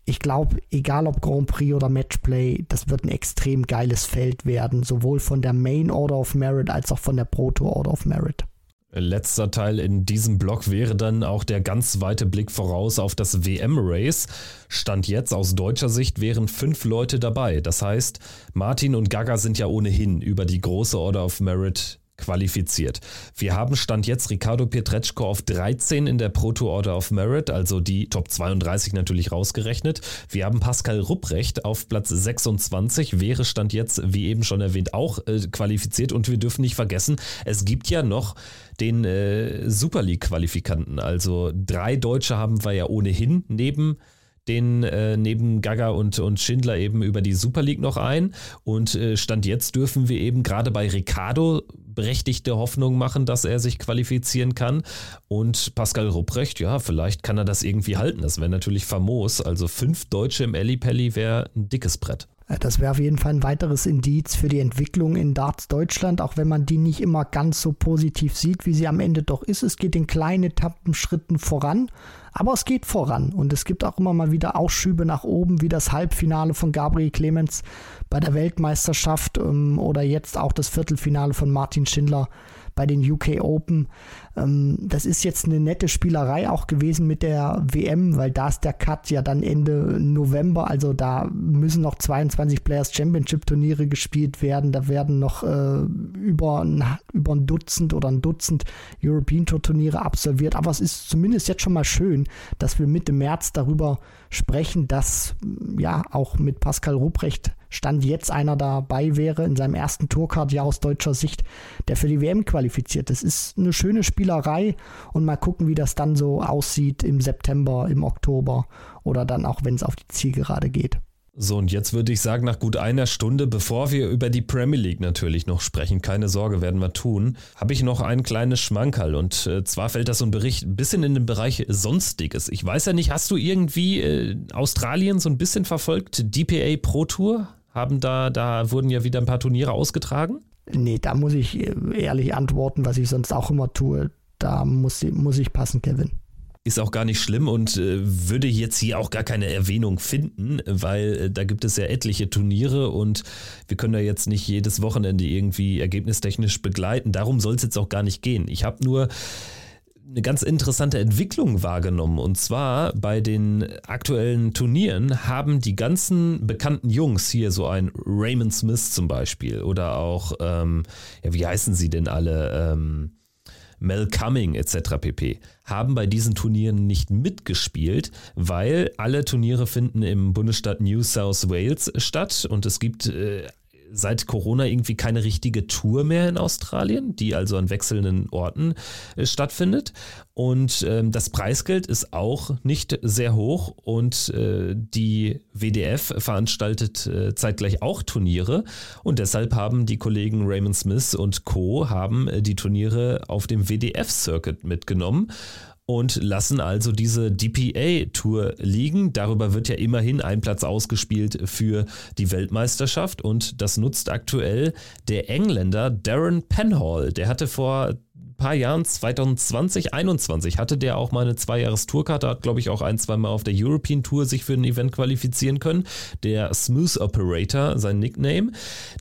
ich glaube, egal ob Grand Prix oder Matchplay, das wird ein extrem geiles Feld werden, sowohl von der Main Order of Merit als auch von der Pro Tour Order of Merit. Letzter Teil in diesem Block wäre dann auch der ganz weite Blick voraus auf das WM-Race. Stand jetzt aus deutscher Sicht wären fünf Leute dabei. Das heißt, Martin und Gaga sind ja ohnehin über die große Order of Merit qualifiziert. Wir haben Stand jetzt Ricardo Pietreczko auf 13 in der Proto Order of Merit, also die Top 32 natürlich rausgerechnet. Wir haben Pascal Rupprecht auf Platz 26, wäre Stand jetzt, wie eben schon erwähnt, auch äh, qualifiziert. Und wir dürfen nicht vergessen, es gibt ja noch den äh, Super League-Qualifikanten. Also drei Deutsche haben wir ja ohnehin neben den äh, neben Gaga und, und Schindler eben über die Super League noch ein. Und äh, Stand jetzt dürfen wir eben gerade bei Ricardo berechtigte Hoffnung machen, dass er sich qualifizieren kann. Und Pascal Rupprecht, ja, vielleicht kann er das irgendwie halten. Das wäre natürlich famos. Also fünf Deutsche im Ellipelli wäre ein dickes Brett. Das wäre auf jeden Fall ein weiteres Indiz für die Entwicklung in Darts Deutschland, auch wenn man die nicht immer ganz so positiv sieht, wie sie am Ende doch ist. Es geht in kleinen Etappenschritten voran, aber es geht voran und es gibt auch immer mal wieder Ausschübe nach oben, wie das Halbfinale von Gabriel Clemens bei der Weltmeisterschaft ähm, oder jetzt auch das Viertelfinale von Martin Schindler bei den UK Open. Ähm, das ist jetzt eine nette Spielerei auch gewesen mit der WM, weil da ist der Cut ja dann Ende November, also da müssen noch 22 Players Championship Turniere gespielt werden, da werden noch äh, über, ein, über ein Dutzend oder ein Dutzend European Tour Turniere absolviert, aber es ist zumindest jetzt schon mal schön, dass wir Mitte März darüber sprechen, dass ja auch mit Pascal Rupprecht Stand jetzt einer dabei wäre in seinem ersten Tourcard-Jahr aus deutscher Sicht, der für die WM qualifiziert. Das ist eine schöne Spielerei und mal gucken, wie das dann so aussieht im September, im Oktober oder dann auch, wenn es auf die Zielgerade geht. So, und jetzt würde ich sagen, nach gut einer Stunde, bevor wir über die Premier League natürlich noch sprechen, keine Sorge, werden wir tun, habe ich noch ein kleines Schmankerl. Und äh, zwar fällt das so ein Bericht ein bisschen in den Bereich Sonstiges. Ich weiß ja nicht, hast du irgendwie äh, Australien so ein bisschen verfolgt? DPA Pro Tour? Haben da, da wurden ja wieder ein paar Turniere ausgetragen? Nee, da muss ich äh, ehrlich antworten, was ich sonst auch immer tue. Da muss, muss ich passen, Kevin ist auch gar nicht schlimm und äh, würde jetzt hier auch gar keine Erwähnung finden, weil äh, da gibt es ja etliche Turniere und wir können da jetzt nicht jedes Wochenende irgendwie ergebnistechnisch begleiten. Darum soll es jetzt auch gar nicht gehen. Ich habe nur eine ganz interessante Entwicklung wahrgenommen. Und zwar bei den aktuellen Turnieren haben die ganzen bekannten Jungs hier, so ein Raymond Smith zum Beispiel, oder auch, ähm, ja, wie heißen sie denn alle? Ähm, Mel Cumming etc. pp. haben bei diesen Turnieren nicht mitgespielt, weil alle Turniere finden im Bundesstaat New South Wales statt und es gibt äh, seit Corona irgendwie keine richtige Tour mehr in Australien, die also an wechselnden Orten äh, stattfindet. Und ähm, das Preisgeld ist auch nicht sehr hoch und äh, die WDF veranstaltet äh, zeitgleich auch Turniere und deshalb haben die Kollegen Raymond Smith und Co. haben äh, die Turniere auf dem WDF-Circuit mitgenommen und lassen also diese DPA-Tour liegen. Darüber wird ja immerhin ein Platz ausgespielt für die Weltmeisterschaft und das nutzt aktuell der Engländer Darren Penhall. Der hatte vor paar Jahren, 2020, 2021, hatte der auch mal eine Zweijahres-Tourkarte, hat glaube ich auch ein, zwei Mal auf der European Tour sich für ein Event qualifizieren können. Der Smooth Operator, sein Nickname,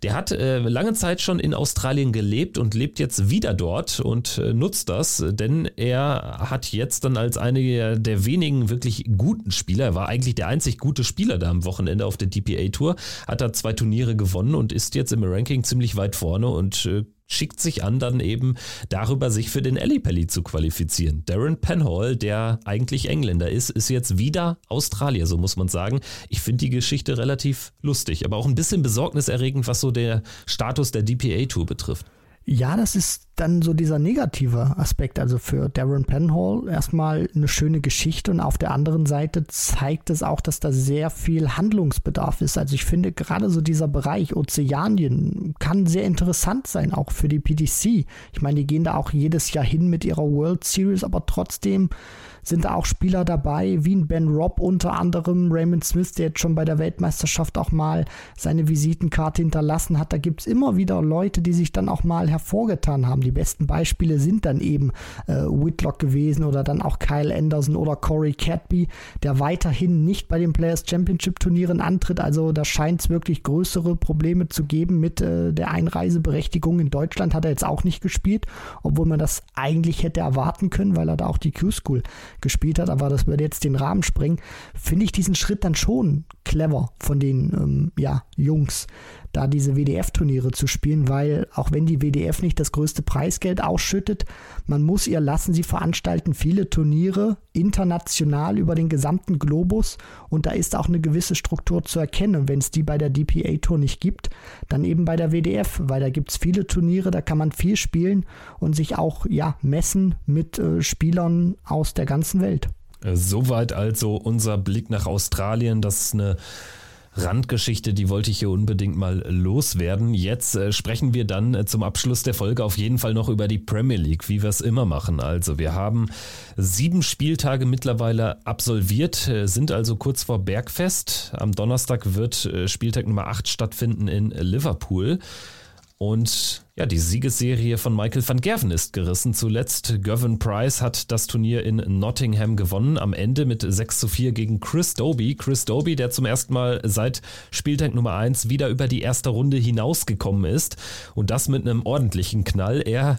der hat äh, lange Zeit schon in Australien gelebt und lebt jetzt wieder dort und äh, nutzt das, denn er hat jetzt dann als einer der wenigen wirklich guten Spieler, er war eigentlich der einzig gute Spieler da am Wochenende auf der DPA Tour, hat er zwei Turniere gewonnen und ist jetzt im Ranking ziemlich weit vorne und äh, schickt sich an, dann eben darüber sich für den Ellipelli zu qualifizieren. Darren Penhall, der eigentlich Engländer ist, ist jetzt wieder Australier, so muss man sagen. Ich finde die Geschichte relativ lustig, aber auch ein bisschen besorgniserregend, was so der Status der DPA-Tour betrifft. Ja, das ist dann so dieser negative Aspekt. Also für Darren Penhall erstmal eine schöne Geschichte und auf der anderen Seite zeigt es auch, dass da sehr viel Handlungsbedarf ist. Also ich finde gerade so dieser Bereich Ozeanien kann sehr interessant sein, auch für die PDC. Ich meine, die gehen da auch jedes Jahr hin mit ihrer World Series, aber trotzdem sind da auch Spieler dabei, wie ein Ben Robb unter anderem, Raymond Smith, der jetzt schon bei der Weltmeisterschaft auch mal seine Visitenkarte hinterlassen hat. Da gibt es immer wieder Leute, die sich dann auch mal hervorgetan haben. Die besten Beispiele sind dann eben äh, Whitlock gewesen oder dann auch Kyle Anderson oder Corey Cadby, der weiterhin nicht bei den Players Championship Turnieren antritt. Also da scheint es wirklich größere Probleme zu geben mit äh, der Einreiseberechtigung. In Deutschland hat er jetzt auch nicht gespielt, obwohl man das eigentlich hätte erwarten können, weil er da auch die Q-School gespielt hat. Aber das würde jetzt den Rahmen sprengen. Finde ich diesen Schritt dann schon clever von den ähm, ja, Jungs da diese WDF-Turniere zu spielen, weil auch wenn die WDF nicht das größte Preisgeld ausschüttet, man muss ihr lassen, sie veranstalten viele Turniere international über den gesamten Globus und da ist auch eine gewisse Struktur zu erkennen. Wenn es die bei der DPA-Tour nicht gibt, dann eben bei der WDF, weil da gibt es viele Turniere, da kann man viel spielen und sich auch ja, messen mit äh, Spielern aus der ganzen Welt. Soweit also unser Blick nach Australien. Das ist eine Randgeschichte, die wollte ich hier unbedingt mal loswerden. Jetzt äh, sprechen wir dann äh, zum Abschluss der Folge auf jeden Fall noch über die Premier League, wie wir es immer machen. Also wir haben sieben Spieltage mittlerweile absolviert, äh, sind also kurz vor Bergfest. Am Donnerstag wird äh, Spieltag Nummer 8 stattfinden in Liverpool. Und ja, die Siegesserie von Michael van Gerven ist gerissen. Zuletzt Gavin Price hat das Turnier in Nottingham gewonnen. Am Ende mit 6 zu 4 gegen Chris Doby. Chris Doby, der zum ersten Mal seit Spieltag Nummer 1 wieder über die erste Runde hinausgekommen ist. Und das mit einem ordentlichen Knall. Er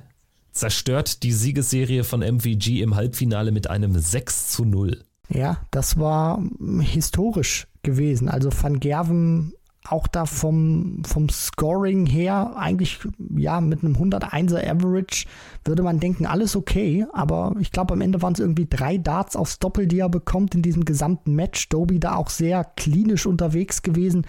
zerstört die Siegesserie von MVG im Halbfinale mit einem 6 zu 0. Ja, das war historisch gewesen. Also Van Gerven auch da vom, vom Scoring her eigentlich ja mit einem 101er Average würde man denken, alles okay, aber ich glaube am Ende waren es irgendwie drei Darts aufs Doppel, die er bekommt in diesem gesamten Match. Doby da auch sehr klinisch unterwegs gewesen.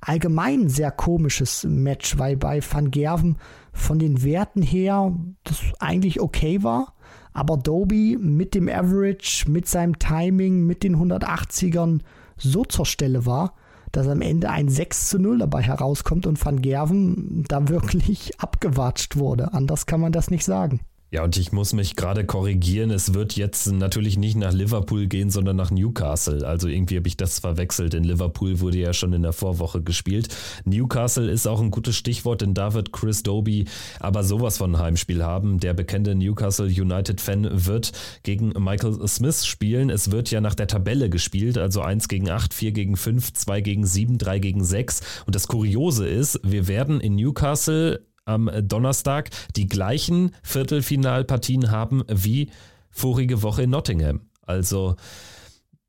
Allgemein sehr komisches Match, weil bei Van Gerven von den Werten her das eigentlich okay war. Aber Doby mit dem Average, mit seinem Timing, mit den 180ern so zur Stelle war, dass am Ende ein 6 zu 0 dabei herauskommt und Van Gerven da wirklich [laughs] abgewatscht wurde. Anders kann man das nicht sagen. Ja, und ich muss mich gerade korrigieren. Es wird jetzt natürlich nicht nach Liverpool gehen, sondern nach Newcastle. Also irgendwie habe ich das verwechselt. In Liverpool wurde ja schon in der Vorwoche gespielt. Newcastle ist auch ein gutes Stichwort, denn da wird Chris Doby aber sowas von Heimspiel haben. Der bekannte Newcastle United-Fan wird gegen Michael Smith spielen. Es wird ja nach der Tabelle gespielt, also 1 gegen 8, 4 gegen 5, 2 gegen 7, 3 gegen 6. Und das Kuriose ist, wir werden in Newcastle am Donnerstag die gleichen Viertelfinalpartien haben wie vorige Woche in Nottingham. Also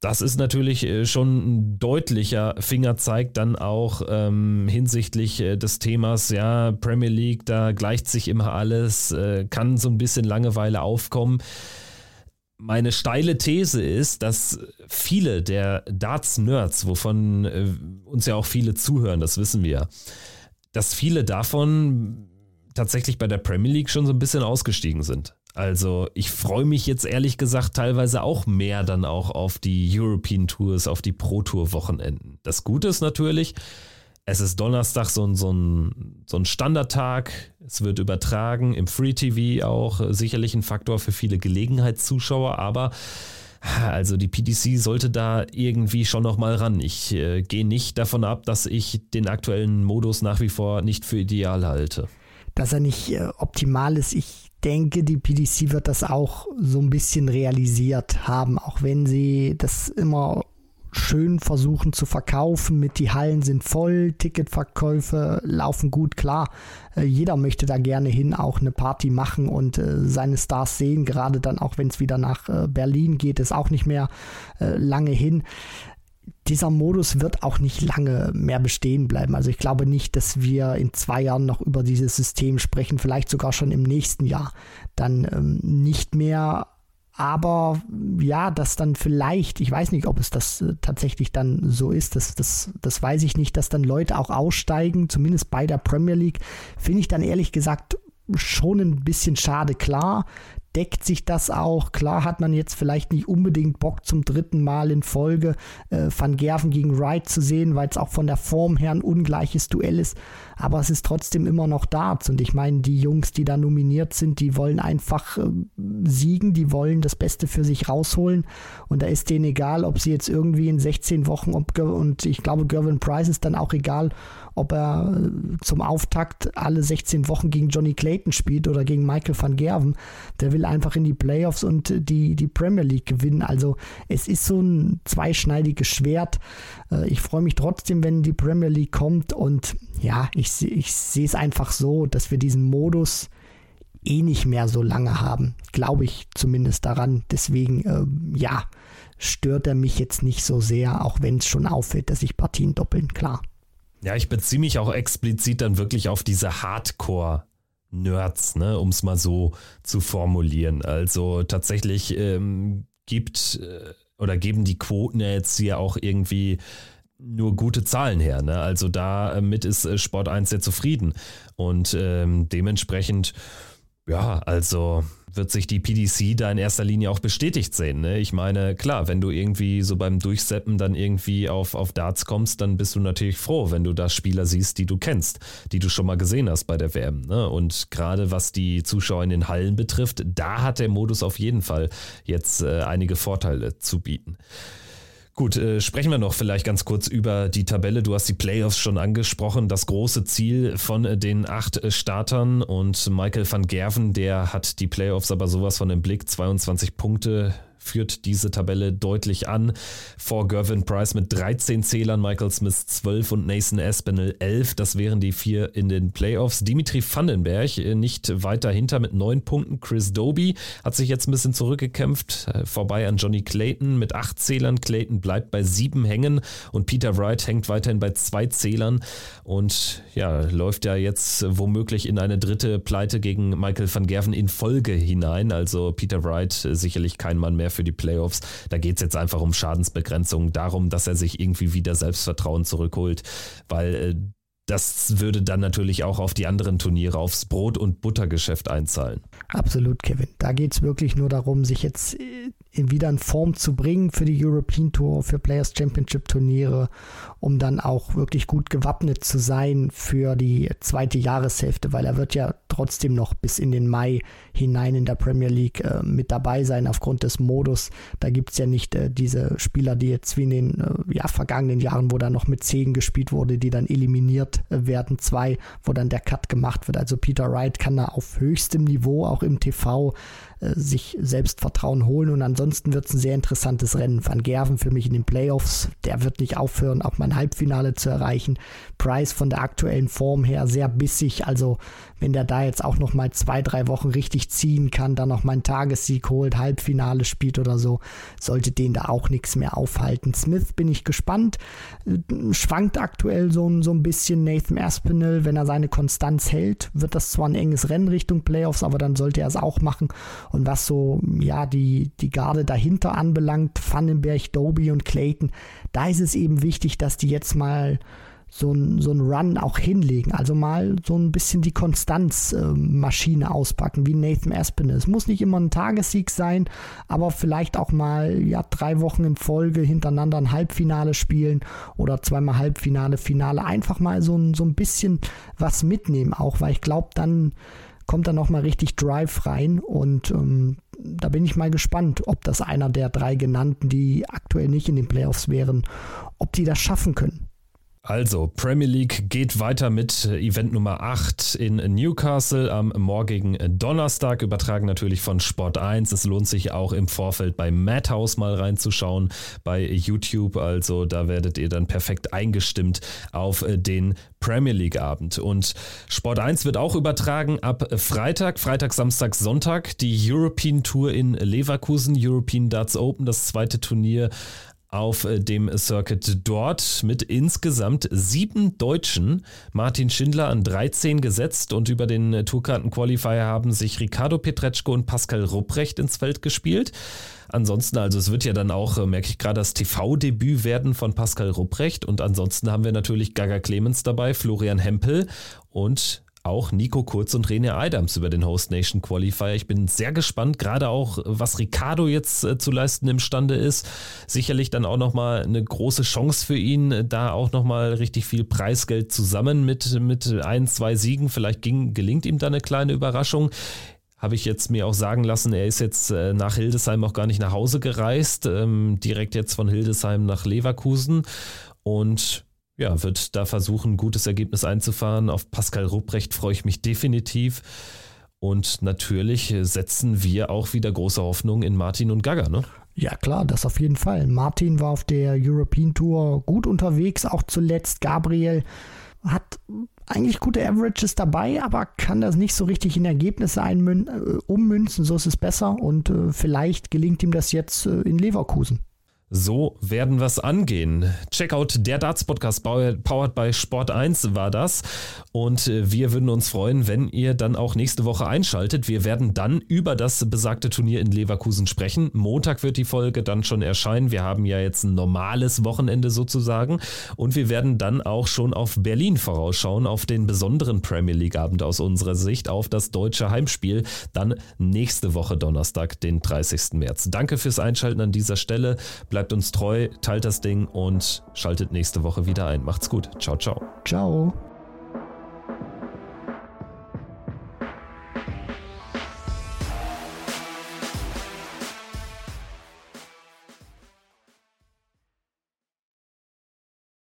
das ist natürlich äh, schon ein deutlicher Fingerzeig dann auch ähm, hinsichtlich äh, des Themas, ja, Premier League, da gleicht sich immer alles, äh, kann so ein bisschen Langeweile aufkommen. Meine steile These ist, dass viele der Darts-Nerds, wovon äh, uns ja auch viele zuhören, das wissen wir, dass viele davon tatsächlich bei der Premier League schon so ein bisschen ausgestiegen sind. Also ich freue mich jetzt ehrlich gesagt teilweise auch mehr dann auch auf die European Tours, auf die Pro Tour Wochenenden. Das Gute ist natürlich, es ist Donnerstag so ein, so ein, so ein Standardtag. Es wird übertragen im Free TV auch sicherlich ein Faktor für viele Gelegenheitszuschauer, aber also die PDC sollte da irgendwie schon noch mal ran. Ich äh, gehe nicht davon ab, dass ich den aktuellen Modus nach wie vor nicht für ideal halte. Dass er nicht äh, optimal ist. Ich denke, die PDC wird das auch so ein bisschen realisiert haben, auch wenn sie das immer schön versuchen zu verkaufen mit die Hallen sind voll, Ticketverkäufe laufen gut, klar. Äh, jeder möchte da gerne hin, auch eine Party machen und äh, seine Stars sehen, gerade dann auch wenn es wieder nach äh, Berlin geht, ist auch nicht mehr äh, lange hin. Dieser Modus wird auch nicht lange mehr bestehen bleiben. Also ich glaube nicht, dass wir in zwei Jahren noch über dieses System sprechen, vielleicht sogar schon im nächsten Jahr. Dann ähm, nicht mehr aber ja, dass dann vielleicht, ich weiß nicht, ob es das äh, tatsächlich dann so ist, das, das, das weiß ich nicht, dass dann Leute auch aussteigen, zumindest bei der Premier League, finde ich dann ehrlich gesagt schon ein bisschen schade. Klar, deckt sich das auch. Klar hat man jetzt vielleicht nicht unbedingt Bock zum dritten Mal in Folge äh, Van Gerven gegen Wright zu sehen, weil es auch von der Form her ein ungleiches Duell ist. Aber es ist trotzdem immer noch Darts. Und ich meine, die Jungs, die da nominiert sind, die wollen einfach äh, siegen, die wollen das Beste für sich rausholen. Und da ist denen egal, ob sie jetzt irgendwie in 16 Wochen, und ich glaube, Gervin Price ist dann auch egal, ob er äh, zum Auftakt alle 16 Wochen gegen Johnny Clayton spielt oder gegen Michael van Gerven. Der will einfach in die Playoffs und die, die Premier League gewinnen. Also es ist so ein zweischneidiges Schwert. Äh, ich freue mich trotzdem, wenn die Premier League kommt und ja, ich, ich sehe es einfach so, dass wir diesen Modus eh nicht mehr so lange haben. Glaube ich zumindest daran. Deswegen, äh, ja, stört er mich jetzt nicht so sehr, auch wenn es schon auffällt, dass sich Partien doppeln, klar. Ja, ich beziehe mich auch explizit dann wirklich auf diese Hardcore-Nerds, ne, um es mal so zu formulieren. Also tatsächlich ähm, gibt äh, oder geben die Quoten ja jetzt hier auch irgendwie nur gute Zahlen her. Ne? Also damit ist äh, Sport 1 sehr zufrieden. Und ähm, dementsprechend, ja, also wird sich die PDC da in erster Linie auch bestätigt sehen. Ne? Ich meine, klar, wenn du irgendwie so beim Durchseppen dann irgendwie auf, auf Darts kommst, dann bist du natürlich froh, wenn du da Spieler siehst, die du kennst, die du schon mal gesehen hast bei der WM. Ne? Und gerade was die Zuschauer in den Hallen betrifft, da hat der Modus auf jeden Fall jetzt äh, einige Vorteile zu bieten. Gut, äh, sprechen wir noch vielleicht ganz kurz über die Tabelle. Du hast die Playoffs schon angesprochen. Das große Ziel von äh, den acht äh, Startern und Michael van Gerven, der hat die Playoffs aber sowas von im Blick. 22 Punkte führt diese Tabelle deutlich an. Vor Gervin Price mit 13 Zählern, Michael Smith 12 und Nathan Aspinall 11. Das wären die vier in den Playoffs. Dimitri Vandenberg äh, nicht weiter hinter mit 9 Punkten. Chris Doby hat sich jetzt ein bisschen zurückgekämpft, äh, vorbei an Johnny Clayton mit 8 Zählern. Clayton bleibt bei 7 hängen und Peter Wright hängt weiterhin bei 2 Zählern und ja, läuft ja jetzt womöglich in eine dritte Pleite gegen Michael van Gerven in Folge hinein. Also Peter Wright äh, sicherlich kein Mann mehr für die Playoffs. Da geht es jetzt einfach um Schadensbegrenzung, darum, dass er sich irgendwie wieder Selbstvertrauen zurückholt, weil äh, das würde dann natürlich auch auf die anderen Turniere, aufs Brot- und Buttergeschäft einzahlen. Absolut, Kevin. Da geht es wirklich nur darum, sich jetzt äh, wieder in Form zu bringen für die European Tour, für Players Championship Turniere, um dann auch wirklich gut gewappnet zu sein für die zweite Jahreshälfte, weil er wird ja trotzdem noch bis in den Mai hinein in der Premier League äh, mit dabei sein aufgrund des Modus. Da gibt es ja nicht äh, diese Spieler, die jetzt wie in den äh, ja, vergangenen Jahren, wo da noch mit Zehn gespielt wurde, die dann eliminiert äh, werden, zwei, wo dann der Cut gemacht wird. Also Peter Wright kann da auf höchstem Niveau, auch im TV, sich Selbstvertrauen holen und ansonsten wird es ein sehr interessantes Rennen. Van Gerven für mich in den Playoffs, der wird nicht aufhören, auch mein Halbfinale zu erreichen. Price von der aktuellen Form her sehr bissig, also wenn der da jetzt auch noch mal zwei, drei Wochen richtig ziehen kann, dann noch mal einen Tagessieg holt, Halbfinale spielt oder so, sollte den da auch nichts mehr aufhalten. Smith bin ich gespannt, schwankt aktuell so, so ein bisschen Nathan Aspinall, wenn er seine Konstanz hält, wird das zwar ein enges Rennen Richtung Playoffs, aber dann sollte er es auch machen. Und was so, ja, die, die Garde dahinter anbelangt, Vandenberg, Doby und Clayton, da ist es eben wichtig, dass die jetzt mal so ein, so ein Run auch hinlegen. Also mal so ein bisschen die Konstanzmaschine äh, auspacken, wie Nathan Aspinall. Es muss nicht immer ein Tagessieg sein, aber vielleicht auch mal ja, drei Wochen in Folge hintereinander ein Halbfinale spielen oder zweimal Halbfinale, Finale. Einfach mal so ein, so ein bisschen was mitnehmen auch, weil ich glaube, dann kommt da nochmal richtig Drive rein und ähm, da bin ich mal gespannt, ob das einer der drei genannten, die aktuell nicht in den Playoffs wären, ob die das schaffen können. Also, Premier League geht weiter mit Event Nummer 8 in Newcastle am morgigen Donnerstag, übertragen natürlich von Sport 1. Es lohnt sich auch im Vorfeld bei Madhouse mal reinzuschauen bei YouTube. Also, da werdet ihr dann perfekt eingestimmt auf den Premier League Abend. Und Sport 1 wird auch übertragen ab Freitag, Freitag, Samstag, Sonntag die European Tour in Leverkusen, European Darts Open, das zweite Turnier auf äh, dem Circuit dort mit insgesamt sieben Deutschen. Martin Schindler an 13 gesetzt und über den äh, Tourkarten-Qualifier haben sich Ricardo Petretschko und Pascal Rupprecht ins Feld gespielt. Ansonsten, also es wird ja dann auch, äh, merke ich gerade, das TV-Debüt werden von Pascal Rupprecht und ansonsten haben wir natürlich Gaga Clemens dabei, Florian Hempel und auch Nico Kurz und René Adams über den Host Nation Qualifier. Ich bin sehr gespannt, gerade auch, was Ricardo jetzt äh, zu leisten imstande ist. Sicherlich dann auch nochmal eine große Chance für ihn, da auch nochmal richtig viel Preisgeld zusammen mit, mit ein, zwei Siegen. Vielleicht ging, gelingt ihm da eine kleine Überraschung habe ich jetzt mir auch sagen lassen, er ist jetzt äh, nach Hildesheim auch gar nicht nach Hause gereist, ähm, direkt jetzt von Hildesheim nach Leverkusen und ja, wird da versuchen, ein gutes Ergebnis einzufahren. Auf Pascal Rupprecht freue ich mich definitiv. Und natürlich setzen wir auch wieder große Hoffnung in Martin und Gaga, ne? Ja, klar, das auf jeden Fall. Martin war auf der European Tour gut unterwegs, auch zuletzt. Gabriel hat eigentlich gute Averages dabei, aber kann das nicht so richtig in Ergebnisse einmün äh, ummünzen. So ist es besser und äh, vielleicht gelingt ihm das jetzt äh, in Leverkusen. So werden wir es angehen. Checkout der Darts Podcast powered by Sport 1 war das. Und äh, wir würden uns freuen, wenn ihr dann auch nächste Woche einschaltet. Wir werden dann über das besagte Turnier in Leverkusen sprechen. Montag wird die Folge dann schon erscheinen. Wir haben ja jetzt ein normales Wochenende sozusagen. Und wir werden dann auch schon auf Berlin vorausschauen, auf den besonderen Premier League Abend aus unserer Sicht, auf das deutsche Heimspiel. Dann nächste Woche Donnerstag, den 30. März. Danke fürs Einschalten an dieser Stelle. Bleibt uns treu, teilt das Ding und schaltet nächste Woche wieder ein. Macht's gut. Ciao, ciao. Ciao.